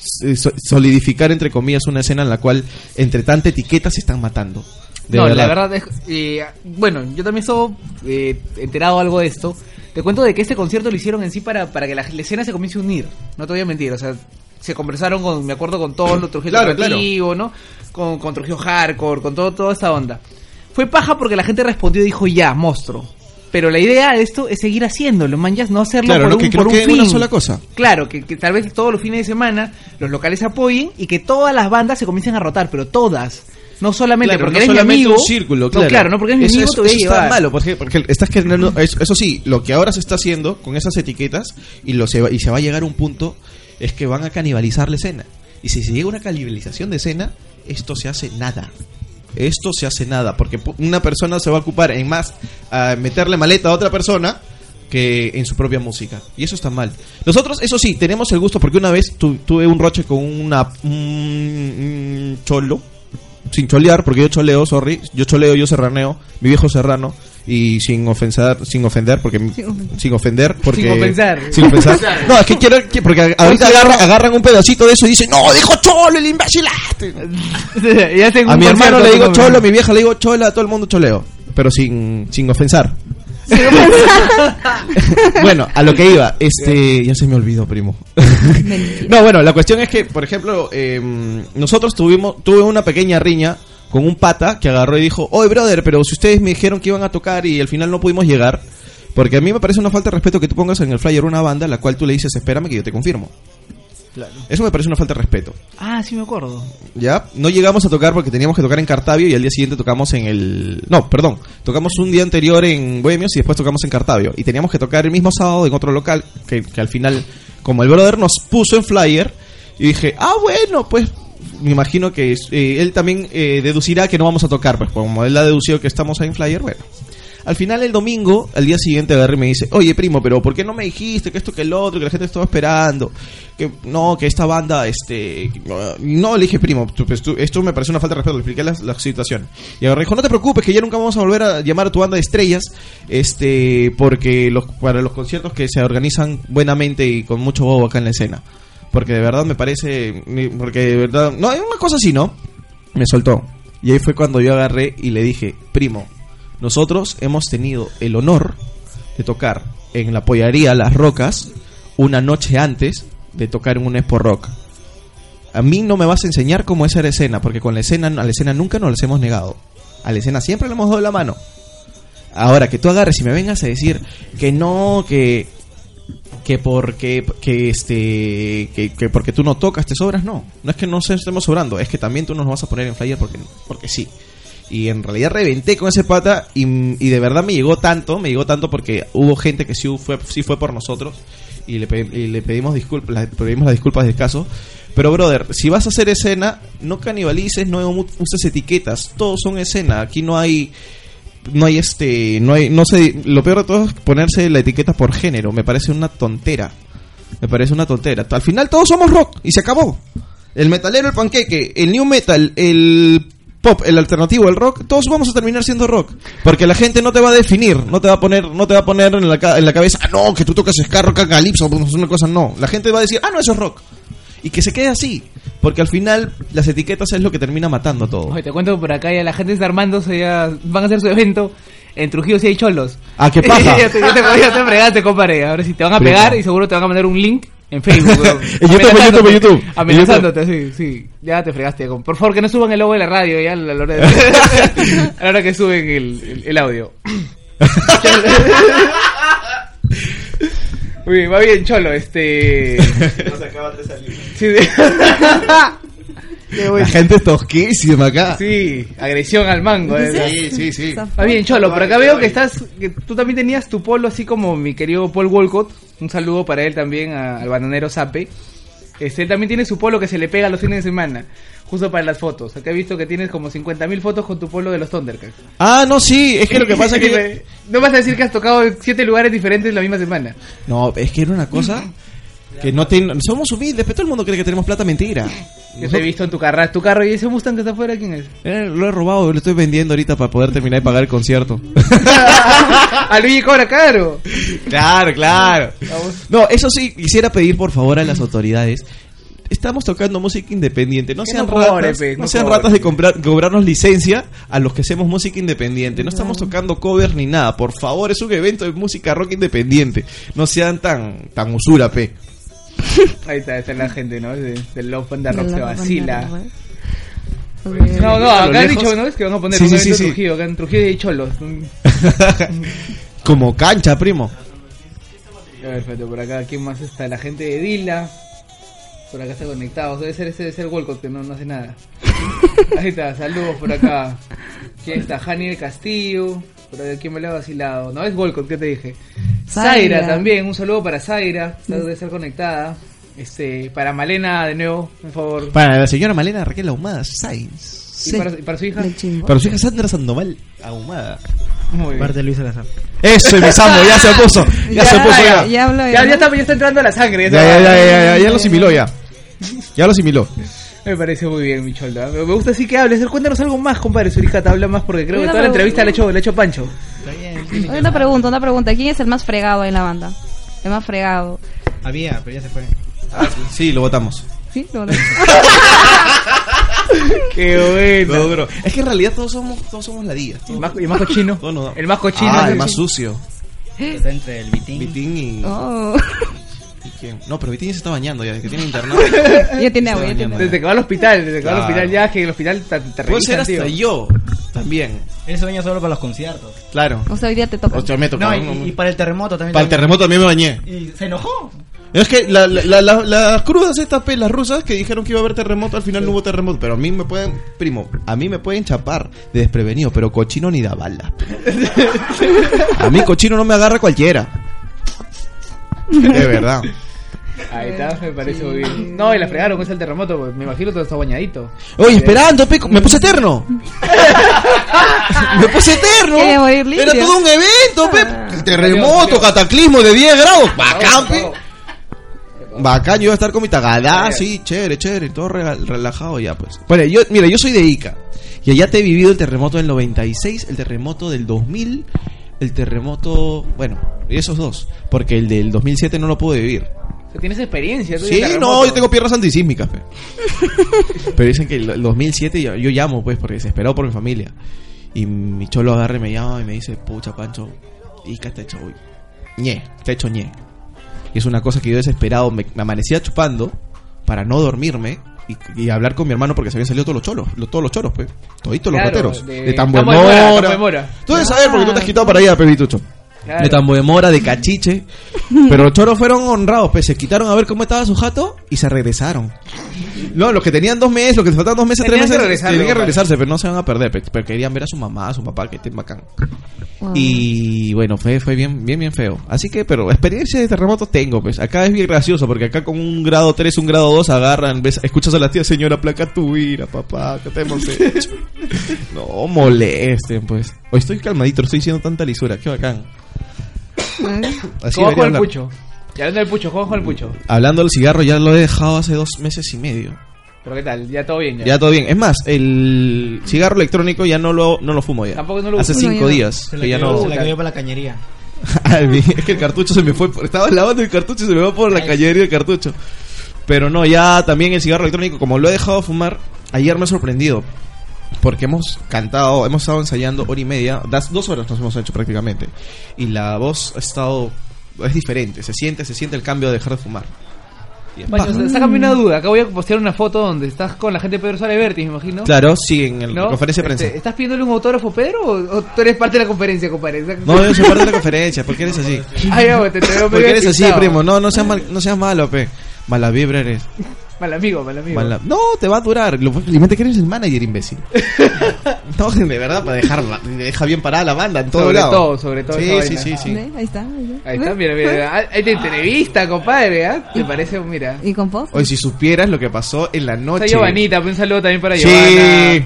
solidificar, entre comillas, una escena en la cual entre tanta etiqueta se están matando. De no, verdad. la verdad es. eh, bueno, yo también estoy eh, enterado algo de esto. Te cuento de que este concierto lo hicieron en sí para, para que la, la escena se comience a unir. No te voy a mentir, o sea, se conversaron con, me acuerdo, con todo lo Trujillo Claro, Alternativo, ¿no? Con, con Trujillo Hardcore, con todo, toda esta onda. Fue paja porque la gente respondió y dijo, ya, monstruo. Pero la idea de esto es seguir haciéndolo, man, ya no hacerlo Claro, por no, un, que por un es una fin. sola cosa. Claro, que, que tal vez todos los fines de semana los locales apoyen y que todas las bandas se comiencen a rotar, pero todas. No solamente Claro, porque no eres mi amigo. un círculo, No, claro. no porque eres mi Eso- amigo eso- te voy a está malo, porque, porque estás generando... Eso, eso sí, lo que ahora se está haciendo con esas etiquetas y, lo se va, y se va a llegar a un punto es que van a canibalizar la escena. Y si se llega a una canibalización de escena, esto se hace nada. Esto se hace nada, porque una persona se va a ocupar en más a meterle maleta a otra persona que en su propia música. Y eso está mal. Nosotros, eso sí, tenemos el gusto, porque una vez tu- tuve un roche con una, un, un cholo, sin cholear, porque yo choleo, sorry, yo choleo, yo serraneo, mi viejo serrano, y sin ofensar, sin ofender, porque sin ofender, porque Sin ofensar. sin ofensar. No, es que quiero, que- porque ahorita agarra- agarran un pedacito de eso y dicen, no, dijo cholo, el imbécil. A un mi hermano le digo cholo, a mi vieja le digo chola, a todo el mundo choleo, pero sin, sin ofensar. bueno, a lo que iba, este, ya se me olvidó, primo. no, bueno, la cuestión es que, por ejemplo, em, nosotros tuvimos, tuve una pequeña riña con un pata que agarró y dijo, oye, brother, pero si ustedes me dijeron que iban a tocar y al final no pudimos llegar, porque a mí me parece una falta de respeto que tú pongas en el flyer una banda a la cual tú le dices, espérame que yo te confirmo. Eso me parece una falta de respeto. Ah, sí me acuerdo. ¿Ya? No llegamos a tocar porque teníamos que tocar en Cartavio y al día siguiente tocamos en el... No, perdón. Tocamos un día anterior en Bohemios y después tocamos en Cartavio. Y teníamos que tocar el mismo sábado en otro local que, que al final, como el brother nos puso en flyer, y dije, ah, bueno, pues me imagino que eh, él también eh, deducirá que no vamos a tocar, pues como él ha deducido que estamos en flyer, bueno. Al final el domingo, al día siguiente agarré y me dice, oye primo, pero ¿por qué no me dijiste que esto que el otro, que la gente estaba esperando? Que no, que esta banda, este... No, le dije, primo, pues, tú- esto me parece una falta de respeto, le expliqué la, situación. Y agarré dijo, no te preocupes, que ya nunca vamos a volver a llamar a tu banda de estrellas, este, porque los, para los conciertos que se organizan buenamente y con mucho bobo acá en la escena. Porque de verdad me parece, porque de verdad, no, es una cosa así, ¿no? Me soltó. Y ahí fue cuando yo agarré y le dije, primo, nosotros hemos tenido el honor de tocar en la pollería Las Rocas una noche antes de tocar en un Expo Rock. A mí no me vas a enseñar cómo es la escena, porque con la escena, a la escena nunca nos les hemos negado. A la escena siempre le hemos dado la mano. Ahora, que tú agarres y me vengas a decir que no, que que porque que este que, que porque tú no tocas te sobras no. No es que no estemos sobrando es que también tú nos vas a poner en flyer porque porque sí. Y en realidad reventé con ese pata y, y de verdad me llegó tanto me llegó tanto porque hubo gente que sí fue sí fue por nosotros y le, y le pedimos disculpas pedimos las disculpas del caso. Pero brother si vas a hacer escena no canibalices no uses etiquetas todos son escena aquí no hay no hay este no hay no sé lo peor de todo es ponerse la etiqueta por género me parece una tontera me parece una tontera. Al final todos somos rock y se acabó. El metalero el panqueque el new metal el pop el alternativo el rock todos vamos a terminar siendo rock porque la gente no te va a definir no te va a poner no te va a poner en la, en la cabeza ah no que tú tocas ska rock calipso pues una cosa no. La gente va a decir ah no eso es rock y que se quede así porque al final las etiquetas es lo que termina matando todo Oye, te cuento por acá, ya la gente está armándose, ya van a hacer su evento. En Trujillo sí hay cholos. Ah, ¿qué pasa? ya, te, te, te fregaste, compadre. Ahora sí te van a pegar y seguro te van a mandar un link en Facebook. En YouTube, en YouTube, en YouTube. Amenazándote, sí, sí. Ya te fregaste. Por favor, que no suban el logo de la radio ya a la hora, de- a la hora que suben el, el, el audio. Uy, va bien, Cholo, este... No se acaban de salir. Sí, Qué la gente es tosquísima acá Sí, agresión al mango. eh. sí sí sí Va bien, Cholo, por acá veo que estás, que tú también tenías tu polo así como mi querido Paul Walcott. Un saludo para él también, a- al bananero Sape. Este, él también tiene su polo que se le pega los fines de semana, justo para las fotos. Acá he visto que tienes como 50.000 fotos con tu polo de los Thundercats. Ah, no, sí, es que lo que pasa es que... No vas a decir que has tocado en siete lugares diferentes la misma semana. No, es que era una cosa que no ten... Somos humildes, pero todo el mundo cree que tenemos plata mentira. Yo te he visto en tu carro, tu carro y ese Mustang que está afuera, ¿quién es? Eh, lo he robado, lo estoy vendiendo ahorita para poder terminar de pagar el concierto. a Luigi cobra caro. claro, claro. No, eso sí, quisiera pedir por favor a las autoridades. Estamos tocando música independiente, no sean no cobre, ratas, pe, no, no sean cobre. ratas de comprar, cobrarnos licencia a los que hacemos música independiente. No estamos tocando covers ni nada. Por favor, es un evento de música rock independiente. No sean tan tan usura, pe. Ahí está, está la gente, ¿no? De- Del Love de De Rock se la vacila. No, no, acá han dicho, ¿no? Es que van a poner Sí, un sí, evento sí. Trujillo, acá en Trujillo hay cholos. Como cancha, primo. A ver, espérate, por acá, ¿quién más está? La gente de Dila. Por acá está conectado. Debe ser ese debe ser Walcott que no, no hace nada. Ahí está, saludos por acá. ¿Quién está? Jani del Castillo. Por acá, ¿quién me lo ha vacilado? No, es Walcott, ¿qué te dije? Zaira, Zaira. también, un saludo para Zaira. Está- Debe estar conectada. Este, para Malena, de nuevo, por favor. Para la señora Malena Raquel Ahumada Sainz. Y para, y para su hija. Para su hija Sandra Sandoval Ahumada. Muy bien. Parte de Luis Salazar. Eso, Sambo, ya se puso. Ya, se puso, ya. Ya Ya, ya, está, ya está entrando la sangre. Ya, ya, ya, ya, ya, ya lo asimiló ya. Ya lo asimiló. Me parece muy bien, mi cholda. Me gusta así que hables. Cuéntanos algo más, compadre. Suricata, habla más porque creo que toda la entrevista la ha hecho, la hecho Pancho. Está bien, tiene que- Una pregunta, una pregunta. ¿Quién es el más fregado en la banda? El más fregado. Había, pero ya se fue. Sí, lo votamos. ¿Sí? No, no. Qué bueno. No, bro. Es que en realidad todos somos, todos somos ladillas. Y el más, el más cochino. Nos. El más cochino. Ah, es el más sucio. Está entre el Vitín. Vitín y, Oh. Y quién. No, pero Vitín ya se está bañando ya, desde que tiene internet. ya tiene agua, ya tiene. Desde que va al hospital, desde que va al hospital ya, que el hospital te, te Puede ser hasta tío. yo también. Él sueña solo para los conciertos. Claro. O sea, hoy día te toca. O sea, me No, tocaba. y, y para el terremoto también. Para el terremoto también me bañé. Y se enojó. Es que la- la- la- las crudas estas las rusas que dijeron que iba a haber terremoto, al final no hubo terremoto. Pero a mí me pueden, primo, a mí me pueden chapar de desprevenido, pero cochino ni da bala. A mí cochino no me agarra cualquiera. De verdad. Ahí está, me parece muy bien. No, y la fregaron con ese terremoto, pues, me imagino todo está bañadito. Oye, esperando, pe, me puse eterno. me puse eterno. Quería morir limpio. Era todo un evento, pe. Terremoto, cataclismo de 10 grados. Bacán, pe. Bacán, yo iba a estar con mi tagada, sí, chévere, chévere, todo relajado ya, pues. Bueno, yo, mira, yo soy de Ica. Y allá te he vivido el terremoto del 96, el terremoto del 2000, el terremoto, bueno, esos dos. Porque el del 2007 no lo pude vivir. O sea, tienes experiencia. tú de Sí, terremoto. no, yo tengo piernas antisísmicas, pe. Pero dicen que el, el 2007 yo, yo llamo, pues, porque desesperado por mi familia. Y mi cholo agarra y me llama y me dice, pucha, Pancho, Ica está hecho, uy, ñe, está hecho ñe. Y es una cosa que yo desesperado me, me amanecía chupando para no dormirme y, y hablar con mi hermano porque se habían salido todos los cholos, lo- todos los choros, pues. Toditos los Claro, rateros. de- De, Tambo de Tambo de Mora, Mora. Tambo de Mora. Tú debes saber porque tú te has quitado para allá, Pepitucho. Claro. De Tambo de Mora, de Cachiche. Pero los choros fueron honrados, pues se quitaron a ver cómo estaba su jato y se regresaron. No, los que tenían dos meses, los que les faltaban dos meses, tres que meses, tenían que regresarse, pero no se van a perder, pe- pero querían ver a su mamá, a su papá, que estén bacán. Wow. Y bueno, fue, fue bien, bien, bien feo. Así que, pero experiencia de terremotos tengo, pues. Acá es bien gracioso, porque acá con un grado 3, un grado 2 agarran, ves, escuchas a la tía señora, placa tu ira, papá, ¿qué te hemos hecho? no molesten, pues. Hoy estoy calmadito, no estoy diciendo tanta lisura, qué bacán. Así ¿Cómo con el hablar. pucho? Y hablando del pucho, ¿cómo con el pucho? Hablando del cigarro, ya lo he dejado hace dos meses y medio. Pero ¿qué tal? Ya todo bien. Ya. Ya todo bien. Es más, el cigarro electrónico ya no lo, no lo fumo ya. Tampoco no lo Hace. No, cinco no. días Se que ya quedó- no. se la quedó para la cañería. Ay, mi- es que el cartucho se me fue. por- Estaba lavando el cartucho y se me va por la cañería el cartucho. Pero no, ya también el cigarro electrónico, como lo he dejado de fumar, ayer me he sorprendido. Porque hemos cantado, hemos estado ensayando hora y media, das, dos horas nos hemos hecho prácticamente. Y la voz ha estado. Es diferente, se siente, se siente el cambio de dejar de fumar. Bueno, sácame una duda. Acá voy a postear una foto donde estás con la gente de Pedro Suárez Vértiz, me imagino. Claro, sí, en el- la ¿No? conferencia de prensa. Este, ¿Estás pidiéndole un autógrafo, Pedro? O, o tú eres parte de la conferencia, compadre? No, yo soy parte de la conferencia, ¿por qué eres así? Ay, ya, te, te veo ¿Por qué eres así, primo? No, no seas, mal, no seas malo, pe. Mala vibra eres. Mal amigo, mal amigo. No, te va a durar. Lo simplemente que eres el manager, imbécil. no, de verdad, para dejar deja bien parada la banda en todo Sobre lado. todo, sobre todo Sí, sí, sí, sí. Ahí está. ahí está. Ahí está, mira, mira. Ah, Ahí te entrevista, compadre, ¿ah? ¿Te parece? Mira. ¿Y con vos? Oye, si supieras lo que pasó en la Está noche. Giovanita, pues, un saludo también para Sí. Giovanna.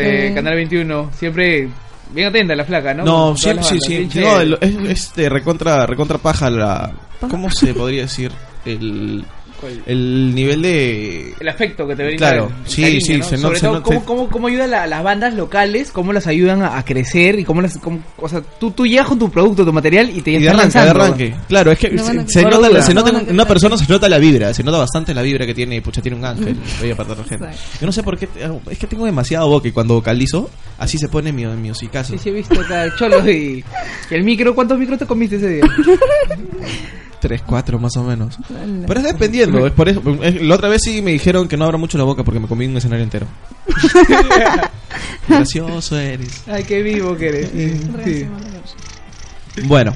Eh, Canal 21. Siempre bien atenta la flaca, ¿no? No, Con sí, sí, No, es, es de recontra, recontra paja la. ¿Cómo se podría decir? El, ¿Cuál? el nivel de. El afecto que te brinda. Claro, el sí, cariño, sí, ¿no? se no- Sobre se todo, no- cómo, se- cómo, cómo ayuda la- las bandas locales, cómo las ayudan a, a crecer y cómo las. Cómo, o sea, tú, tú llegas con tu producto, tu material y te Y de estás arranque, de arranque. Claro, es que No, se, nota, se nota en una persona se nota la vibra, se nota bastante la vibra que tiene, pucha, tiene un ángel, toda la gente. Yo no sé por qué, es que tengo demasiado boca y cuando vocalizo, así se pone mi, mi hocicazo. Sí, sí, he visto cholos y, y el micro. ¿Cuántos micros te comiste ese día? Tres, cuatro más o menos. Hola. Pero es dependiendo, es por eso. es- la otra vez sí me dijeron que no abra mucho la boca porque me comí un escenario entero. Gracioso eres. Ay, qué vivo que eres. Sí, sí. Bueno,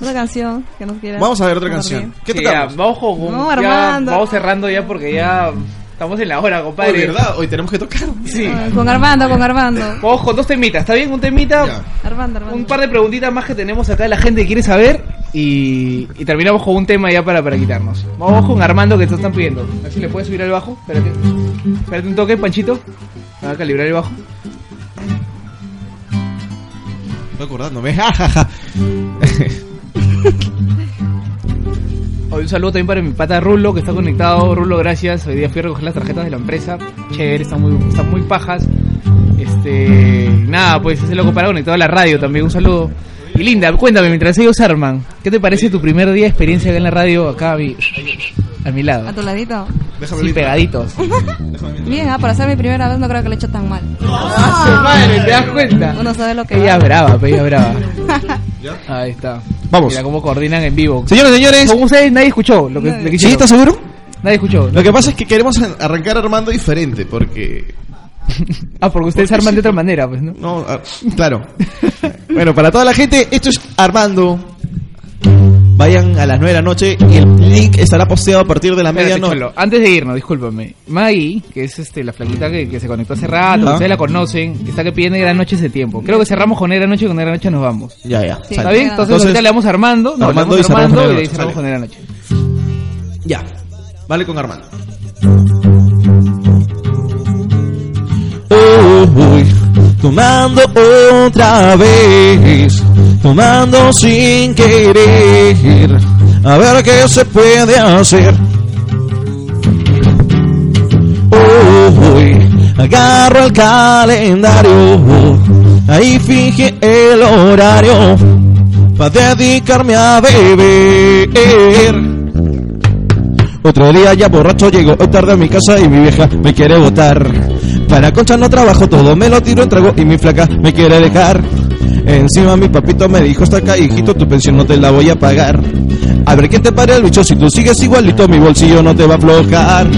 Otra canción que nos quieras. vamos a ver otra canción. ¿Qué Sí, ya, vamos con, No, ya, vamos cerrando ya porque ya estamos en la hora, compadre. ¿verdad? Hoy tenemos que tocar. Sí. Ah, Con Armando, con Armando. Vamos con dos temitas, ¿está bien? Un temita, Ya. Armando, Armando. un par de preguntitas más que tenemos acá, la gente quiere saber y, y terminamos con un tema ya para, para quitarnos. Vamos con Armando que te están pidiendo. A ver si le puedes subir al bajo. Espérate. Espérate un toque, Panchito. Va a calibrar el bajo. Estoy acordándome. Hoy un saludo también para mi pata Rulo que está conectado. Rulo, gracias. Hoy día fui a recoger las tarjetas de la empresa. Chévere, están muy, están muy pajas. Este, nada, pues ese loco para conectado a la radio también. Un saludo. Y Linda, cuéntame, mientras ellos arman, ¿qué te parece tu primer día de experiencia acá en la radio, acá a mi, a mi lado? A tu ladito. Déjame Sí, ver. pegaditos. Bien, ah, para ser mi primera vez no creo que lo he hecho tan mal. ¡Ah, su madre! ¿Te das cuenta? Uno sabe lo que Ella es brava, pe, ella es brava. Ahí está. Vamos. Mira cómo coordinan en vivo. Señores, señores. Como ustedes, nadie escuchó lo que, lo que ¿Sí hicieron. estás seguro? Nadie escuchó. Lo que pasa es que queremos arrancar armando diferente porque Ah, porque ustedes arman de otra manera, pues, ¿no? No, ah, claro. bueno, para toda la gente, esto es Armando. Vayan a las 9 de la noche y el link estará posteado a partir de la medianoche. Antes de irnos, discúlpame. Maggie, que es este la flaquita que, que se conectó hace rato, Ah. ustedes la conocen, está que pide Negra Noche ese tiempo. Creo que cerramos con Negra Noche y con Negra Noche nos vamos. Ya, ya. Sí. ¿Está bien? Entonces, Entonces, ahorita le damos a Armando, no, Armando le y damos a Armando y cerramos con Negra Noche. Ya. Vale con Armando. Uy, tomando otra vez, tomando sin querer, a ver qué se puede hacer. Uy, agarro el calendario, ahí fije el horario, para dedicarme a beber. Otro día ya borracho llego hoy tarde a mi casa y mi vieja me quiere botar. Para concha no trabajo, todo me lo tiro en trago y mi flaca me quiere dejar. Encima mi papito me dijo, está acá hijito, tu pensión no te la voy a pagar. A ver quién te para el bicho, si tú sigues igualito mi bolsillo no te va a aflojar.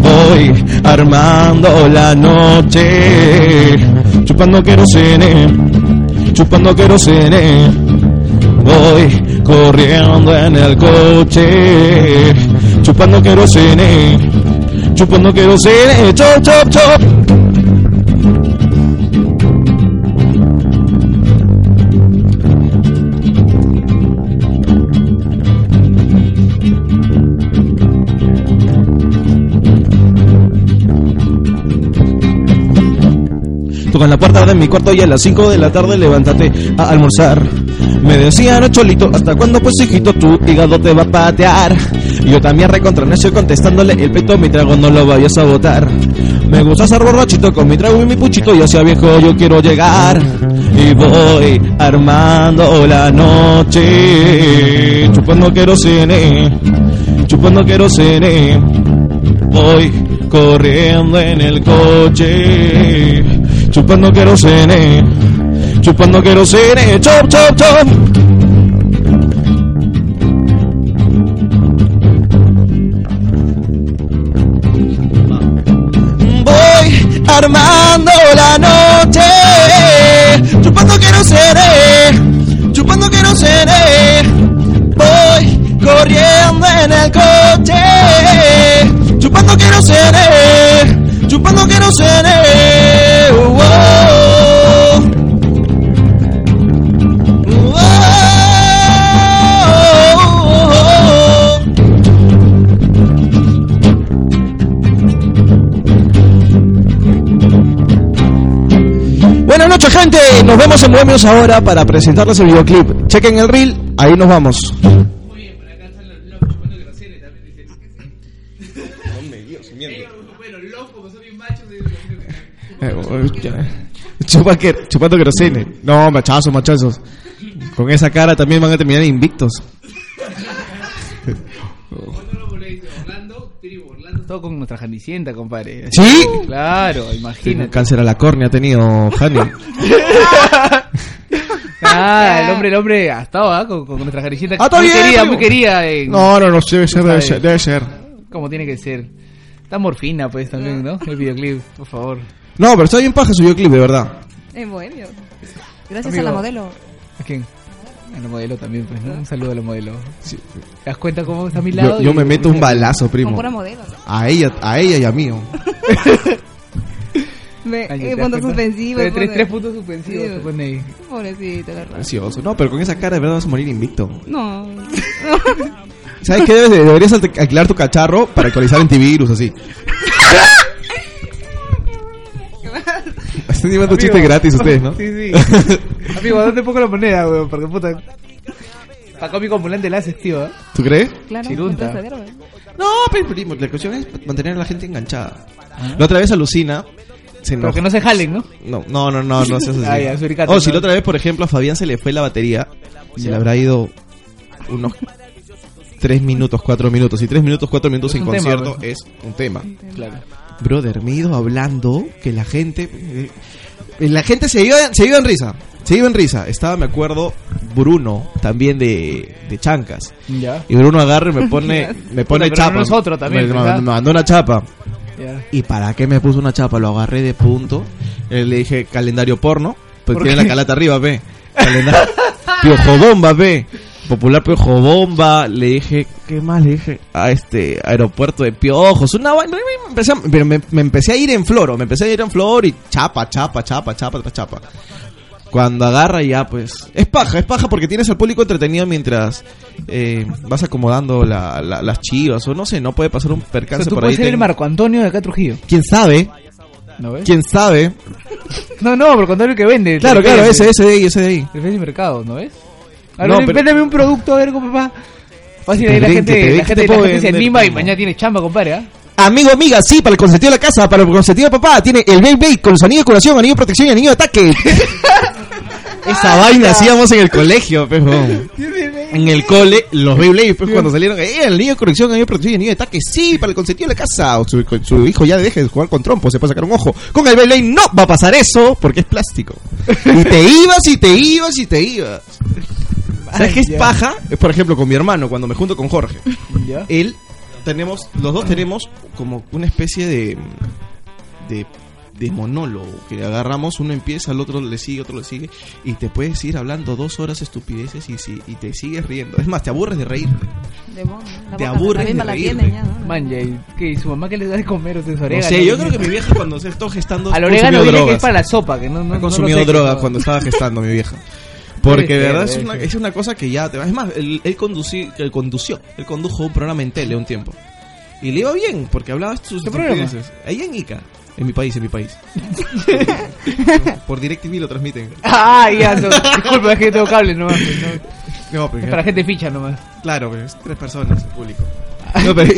Voy armando la noche, chupando querosene, chupando querosene. Voy corriendo en el coche, chupando querosene, chupando querosene, chop, chop, chop. Tocan la puerta de mi cuarto y a las 5 de la tarde levántate a almorzar. Me decían, "Oh, cholito, ¿hasta cuándo pues hijito tu hígado te va a patear? Yo también recontra necio contestándole el peto, mi trago no lo vayas a botar. Me gusta ser borrachito con mi trago y mi puchito y hacia viejo yo quiero llegar. Y voy armando la noche, chupando querosene, chupando querosene. Voy corriendo en el coche, chupando querosene, chupando querosene, chop, chop, chop. Armando la noche, chupando querosene, chupando querosene. Voy corriendo en el coche, chupando querosene, chupando querosene. Wow. Noches, gente. Nos vemos en Bohemios ahora para presentarles el videoclip. Chequen el reel, ahí nos vamos. Chupa que, chupando querosene. No, machazos, machazos. Con esa cara también van a terminar invictos. Todo con nuestra jandicienta, compadre. ¿Sí? Claro, imagínate. cáncer a la córnea ha tenido Hani. Ah, el hombre, el hombre ha estado ¿ah? con, con nuestra jandicienta. Ah, muy bien, querida, primo. muy querida. en- No, no, no, debe ser, debe ser, debe ser. Como tiene que ser. Está morfina, pues, también, ¿no? El videoclip, por favor. No, pero está bien paja su videoclip, de verdad. En Bohemio. Gracias Amigo. a la modelo. ¿A quién? A la modelo también, pues, ¿no? Un saludo a la modelo. Sí. ¿Te das cuenta cómo está a mi lado? Yo, me meto un balazo, Con primo. pura modelo. ¿no? A ella, a ella y a mí. Me, Ay, ¿te eh, puntos suspensivos. Tres, tres, pone- tres puntos suspensivos se pone ahí. Pobrecito, la verdad. Precioso. No, pero con esa cara de verdad vas a morir invicto. No. ¿Sabes qué? Debes deberías alquilar tu cacharro para actualizar antivirus, así. Están llevando Amigo. chistes gratis ustedes, ¿no? Sí, sí. Amigo, ¿dónde pongo la moneda, weón? Porque puta. Para cómico ambulante la haces, tío. ¿eh? ¿Tú crees? Claro, Chirunta. no pero primo, la cuestión es mantener a la gente enganchada. La otra vez alucina. Se Pero que no se jalen, ¿no? No, no, no, no, no seas así. Ah, ya, suricato, oh, si no. la otra vez, por ejemplo, a Fabián se le fue la batería, se Ya. le habrá ido unos 3 minutos, 4 minutos. Y 3 minutos, 4 minutos Es en un tema, concierto pues. es un tema. Claro. Brother, me he ido hablando que la gente. eh, la gente se iba, se iba en risa. Se iba en risa. Estaba, me acuerdo, Bruno, también de, de Chancas. Ya. Y Bruno agarra y me pone, me pone pero chapa. no nosotros también, Me, mandó una chapa. Ya. ¿Y para qué me puso una chapa? Lo agarré de punto. Eh, le dije calendario porno. Pues ¿Por tiene qué? la calata arriba, ve. Calendario. Piojo bomba, ve. Popular Piojo Bomba, le dije, ¿qué más le dije? A este aeropuerto de Piojos, una vaina, me empecé, a- pero me, me empecé a ir en floro, me empecé a ir en flor y chapa, chapa, chapa, chapa, chapa, chapa. Cuando agarra ya, pues, es paja, es paja porque tienes al público entretenido mientras eh, vas acomodando la- la- las chivas o no sé, no puede pasar un O sea, percance tú por ahí. puedes ser el Marco Antonio de acá Trujillo. ¿Quién sabe? ¿No ves? ¿Quién sabe? No, no, Marco Antonio que vende. Claro, claro, ese, ese de ahí, ese de ahí. Al mercado, ¿no ves? A No, ver, pero- véndeme un producto, a ver va. Fácil, ahí la gente, te la que gente, te la puedo gente se vender, anima y primo. mañana tiene chamba, compadre, ¿ah? Amigo, amiga, sí, para el consentido de la casa, para el consentido de papá, tiene el Beyblade con los anillos de curación, anillo de protección y anillo de ataque. Esa vaina hacíamos en el colegio, pues, weón. En el cole, los Beyblade, pues, cuando salieron, eh, el anillo de corrección, anillo de protección y anillo de ataque, sí, para el consentido de la casa. O su, su hijo ya deje de jugar con trompo, se puede sacar un ojo. Con el Beyblade no va a pasar eso, porque es plástico. Y te ibas, y te ibas, y te ibas. ¿Sabes qué es paja? Es, por ejemplo, con mi hermano, cuando me junto con Jorge él tenemos los dos tenemos como una especie de de, de monólogo que agarramos uno empieza el otro le sigue otro le sigue y te puedes ir hablando dos horas estupideces y, si, y te sigues riendo es más te aburres de reír La Te aburres de reírte. ya, ¿no? Manja, ¿y qué? ¿Y su mamá qué le da de comer? O sea, su no orégano, sé yo ¿no? creo que mi vieja cuando se está gestando Al orégano dile que es para la sopa, que no, no ha no consumido sé, drogas no. cuando estaba gestando mi vieja porque de verdad es una, es una cosa que ya te va. Es más, él, él, conducí, él condució, él condujo un programa en tele un tiempo. Y le iba bien, porque hablaba sus ¿Qué. Ahí en Ica. En mi país, en mi país. Por DirecTV lo transmiten. Ah, ya, no, disculpa, es que tengo cable nomás. pues, no. No, pero- Es para gente ficha nomás. Claro, pero es tres personas el público. No, pero,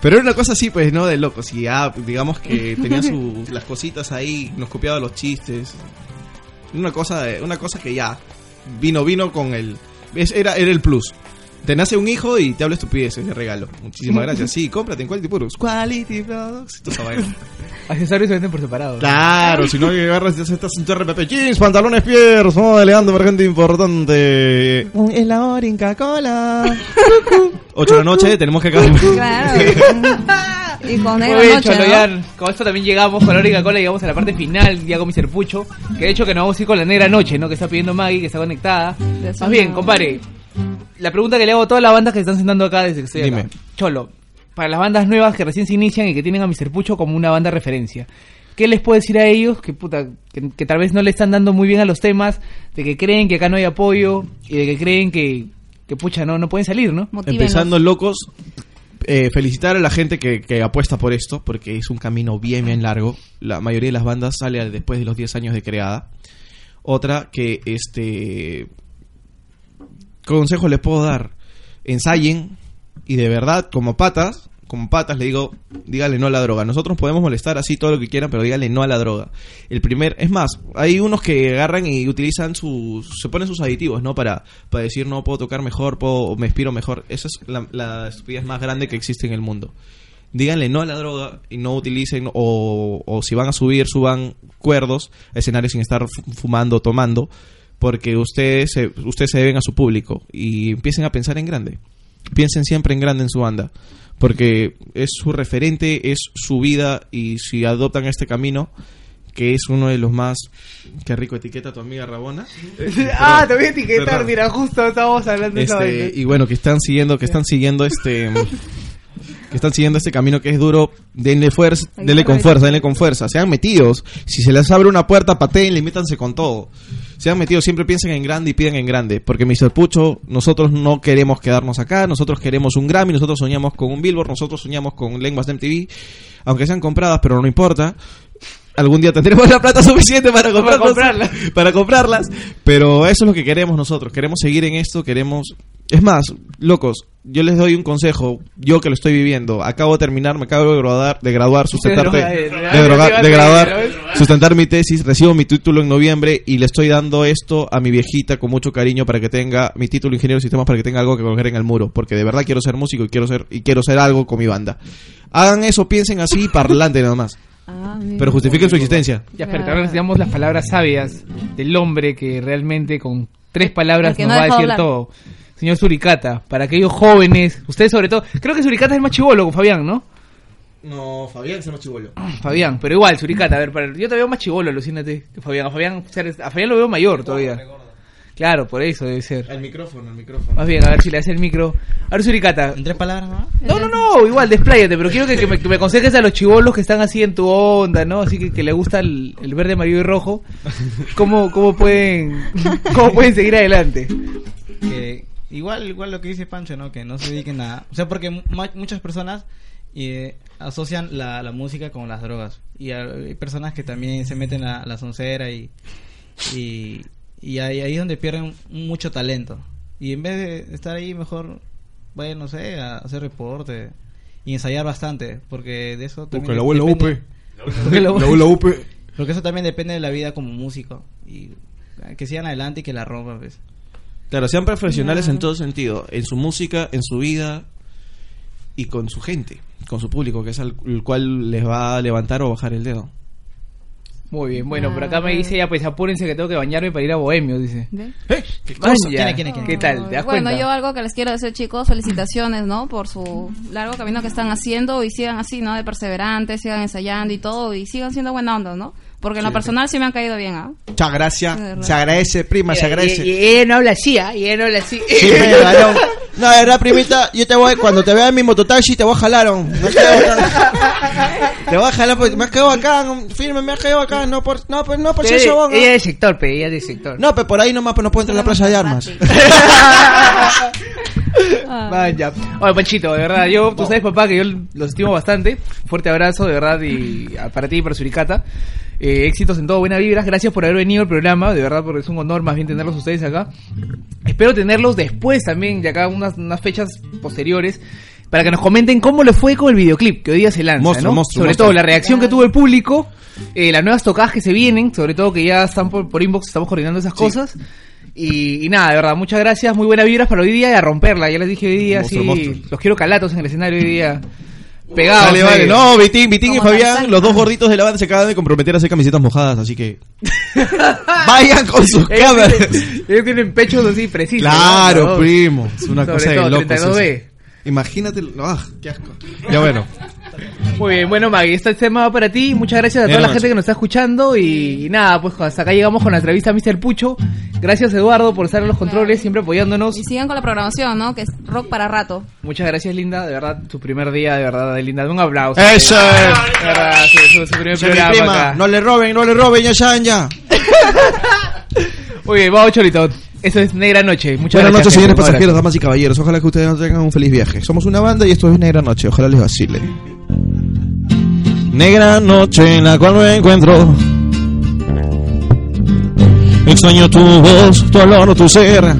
pero era una cosa así, pues, ¿no? De locos. Y ya, digamos que tenía sus, las cositas ahí, nos copiaba los chistes. Una cosa, de- una cosa que ya vino, vino con el. es- era, era el plus. Te nace un hijo y te habla estupideces de regalo. Muchísimas gracias. Sí, cómprate en Quality Products. Quality Products. Accesorios se venden por separado. Claro, si no agarras ya estás en tu RPP jeans, pantalones pierros, oh, elegante para gente importante. Un helado Inca Cola. 8 de la noche, tenemos que acabar. Claro. y con Muy bien, noche, Cholo, ¿no? ya con esto también llegamos con la única cola, llegamos a la parte final, ya con mi serpucho, que de hecho que nos vamos a ir con la negra noche, ¿no? Que está pidiendo Maggie, que está conectada. De Más bien, no. La pregunta que le hago a todas las bandas que están sentando acá desde que estoy acá. Dime. Cholo, para las bandas nuevas que recién se inician y que tienen a mi serpucho como una banda referencia. ¿Qué les puedo decir a ellos que puta que, que tal vez no le están dando muy bien a los temas, de que creen que acá no hay apoyo y de que creen que, que pucha no no pueden salir, ¿no? Motívenlos. Empezando locos, eh, felicitar a la gente que, que apuesta por esto, porque es un camino bien, bien largo. La mayoría de las bandas sale al- después de los 10 años de creada. Otra que, este, consejo les puedo dar, ensayen y de verdad, como patas, como patas le digo, díganle no a la droga. Nosotros podemos molestar así todo lo que quieran, pero díganle no a la droga. El primer, es más, hay unos que agarran y utilizan sus, se ponen sus aditivos, ¿no? Para, para decir no puedo tocar mejor, puedo, me expiro mejor. Esa es la, estupidez más grande que existe en el mundo. Díganle no a la droga y no utilicen, o, o si van a subir, suban cuerdos a escenarios sin estar fu- fumando, tomando, porque ustedes se, ustedes se deben a su público y empiecen a pensar en grande. Piensen siempre en grande en su banda, porque es su referente, es su vida y si adoptan este camino, que es uno de los más... Qué rico etiqueta tu amiga Rabona. ah, te voy a etiquetar, mira, justo estábamos hablando de esa Este, vaina. y bueno, que están siguiendo, que están siguiendo este que están siguiendo este camino que es duro, denle fuerza, denle con fuerza, denle con fuerza, sean metidos, si se les abre una puerta, pateen, métanse con todo. Sean metidos, siempre piensen en grande y piden en grande, porque Mr. Pucho, nosotros no queremos quedarnos acá, nosotros queremos un Grammy, nosotros soñamos con un Billboard, nosotros soñamos con lenguas de MTV, aunque sean compradas, pero no importa. Algún día tendremos la plata suficiente para comprarlas, comprarlas. para comprarlas, pero eso es lo que queremos nosotros. Queremos seguir en esto, queremos. Es más, locos, yo les doy un consejo. Yo que lo estoy viviendo, acabo de terminar, me acabo de graduar, de graduar, sustentarte, droga- de, de graduar, sustentar mi tesis, recibo mi título en noviembre y le estoy dando esto a mi viejita con mucho cariño para que tenga mi título ingeniero de sistemas para que tenga algo que colgar en el muro, porque de verdad quiero ser músico y quiero ser y quiero ser algo con mi banda. Hagan eso, piensen así, parlante nada más, Ah, pero justifiquen su existencia. Ya, pero ahora necesitamos las palabras sabias del hombre que realmente con tres palabras El nos no va a decir hablar. todo. Señor Suricata, para aquellos jóvenes, ustedes sobre todo, creo que Suricata es el más chivolo con Fabián, ¿no? No, Fabián se llama chivolo. Fabián, pero igual, Suricata, a ver, para- yo te veo más chivolo, alucínate, que Fabián. A Fabián, a Fabián lo veo mayor todavía. Claro, por eso debe ser. El micrófono, el micrófono. Más bien, a ver si le hace el micro. A ver, Suricata. En tres palabras, ¿no? No, no, no, igual, despláyate, pero quiero que, que me, que me aconsejes a los chivolos que están así en tu onda, ¿no? Así que, que le gusta el, el verde, amarillo y rojo. ¿Cómo, cómo pueden cómo pueden seguir adelante? que igual igual lo que dice Pancho no que no se dediquen a o sea porque mu- muchas personas eh, asocian la, la música con las drogas y hay personas que también se meten a la soncera y y, y ahí, ahí es donde pierden mucho talento. Y en vez de estar ahí mejor vayan no sé a hacer reporte y ensayar bastante porque de eso también Porque la abuela depende- UP. porque la La abuela porque eso también depende de la vida como músico y eh, que sigan adelante y que la rompan pues. Claro, sean profesionales en todo sentido, en su música, en su vida y con su gente, con su público, que es al el cual les va a levantar o bajar el dedo. Muy bien, bueno, por acá me dice ya, pues apúrense que tengo que bañarme para ir a Bohemio, dice. ¿Ve? ¿Qué. ¿Quién es, quién es, quién es? ¿Qué tal? ¿Te das bueno, cuenta? yo algo que les quiero decir, chicos, felicitaciones, ¿no? Por su largo camino que están haciendo y sigan así, ¿no? De perseverantes, sigan ensayando y todo y sigan siendo buena onda, ¿no? Porque en lo personal sí me han caído bien, ¿ah? Muchas gracias. De. Se agradece, prima, se agradece. Y, y- y ella no habla así, ¿ah? Y ella no habla así. Sí, pero, varón. No, de verdad, primita, yo te voy, cuando te vea en mi mototaxi, te voy a jalar. ¿no? Has quedado acá. Te voy a jalar porque me has quedado acá, ¿no? firme, me has quedado acá, no por, no, pues, no por eso, ¿no? ella es del sector, pero ella es del sector. No, pero por ahí nomás, pues no puedo entrar a la plaza de armas. Ah. Vaya. Oye, Panchito, de verdad, yo, tú sabes, papá, que yo los estimo bastante. Fuerte abrazo, de verdad, y para ti y para Suricata. Eh, éxitos en todo, buena vibras. Gracias por haber venido al programa, de verdad, porque es un honor más bien tenerlos ustedes acá. Espero tenerlos después también, de acá unas, unas fechas posteriores, para que nos comenten cómo le fue con el videoclip que hoy día se lanza, Monstruo, ¿no? monstruo, Sobre monstruo. todo la reacción que tuvo el público, eh, las nuevas tocadas que se vienen, sobre todo que ya están por, por inbox, estamos coordinando esas cosas. Y, y nada, de verdad, muchas gracias, muy buenas vibras para hoy día y a romperla. Ya les dije hoy día, sí, los quiero calatos en el escenario hoy día. Pegados. Vale, vale. No, Vitín, Vitín y Como Fabián, los dos gorditos de la banda se acaban de comprometer a hacer camisetas mojadas, así que vayan con sus Ellos cámaras. tienen, ellos tienen pechos así precisos. Claro, ¿no? primo. Es una Sobre cosa de todo, locos. 32B. eso. Imagínate, ah, qué asco. Ya bueno. Muy bien, bueno Maggie, este tema va para ti. Muchas gracias a toda Buenas la gente que nos está escuchando y, y nada, pues hasta acá llegamos con la entrevista a Mr. Pucho. Gracias Eduardo por estar en los controles, siempre apoyándonos. Y sigan con la programación, ¿no? Que es rock para rato. Muchas gracias Linda, de verdad, tu primer día, de verdad, de Linda. Un aplauso. Eso es. De verdad, su, su- su primer programa prima, acá. no le roben, no le roben, ya saben ya. Muy bien, vamos Cholito. Eso es Negra Noche. Muchas Buenas gracias. noches, señores pasajeros, damas y caballeros. Ojalá que ustedes tengan un feliz viaje. Somos una banda y esto es Negra Noche. Ojalá les vacile. Negra noche en la cual me encuentro. Extraño tu voz, tu olor, tu ser.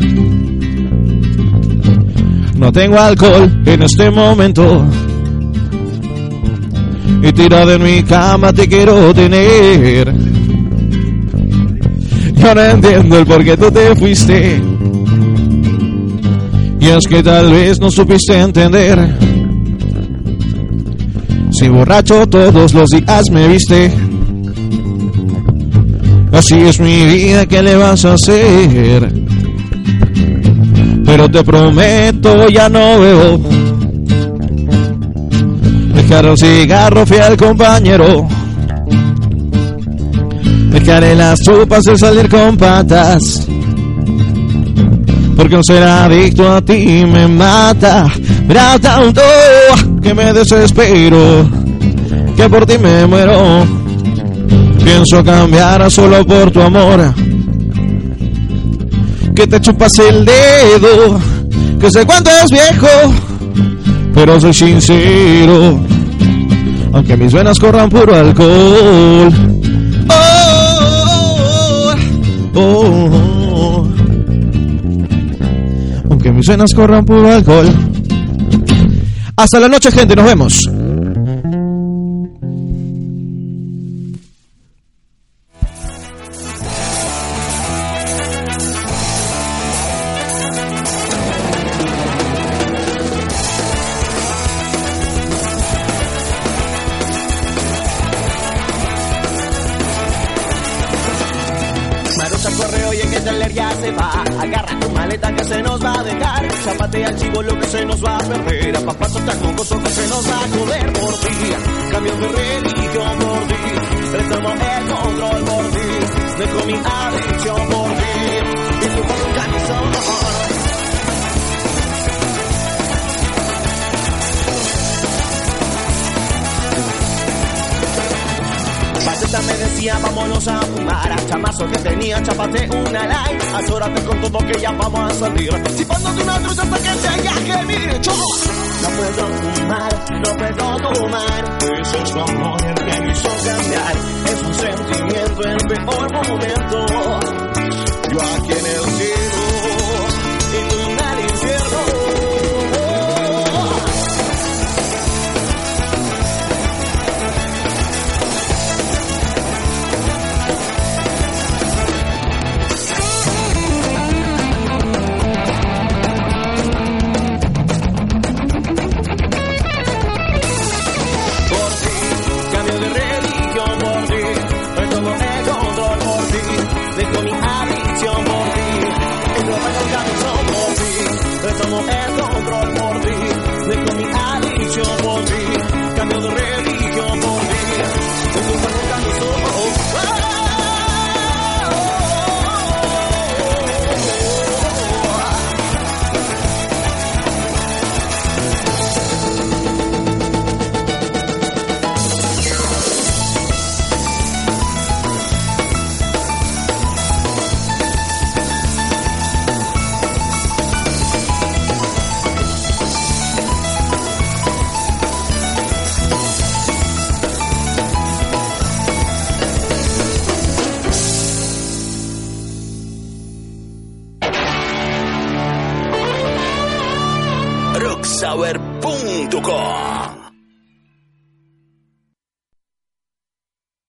No tengo alcohol en este momento. Y tirado en mi cama te quiero tener. Yo no entiendo el por qué tú te fuiste. Y es que tal vez no supiste entender. Si borracho todos los días me viste. Así es mi vida, ¿qué le vas a hacer? Pero te prometo, ya no veo. Dejar un cigarro, fiel compañero. Dejaré las chupas de salir con patas. Porque un ser adicto a ti me mata. Verá tanto que me desespero. Que por ti me muero. Pienso cambiar solo por tu amor. Que te chupas el dedo. Que sé cuánto es viejo. Pero soy sincero. Aunque mis venas corran puro alcohol. Oh, oh, oh. Aunque mis venas corran puro alcohol. Hasta la noche, gente. Nos vemos. Ya se va. Agarra tu maleta que se nos va a dejar. Zapate al chivo lo que se nos va a perder. A papazo tan mocoso que se nos va a joder por ti. Cambio mi religión por ti. Retomo el control por ti. Dejo mi adicción por ti. Y tu me decía vámonos a fumar Chamazo que tenía, chapate una light. Azórate con todo que ya vamos a salir. Chipándote una trucha hasta que se haya gemir Choco No puedo fumar, no puedo tomar Eso es tu amor el que me hizo cambiar. Es un sentimiento en el peor momento. Yo aquí en el cielo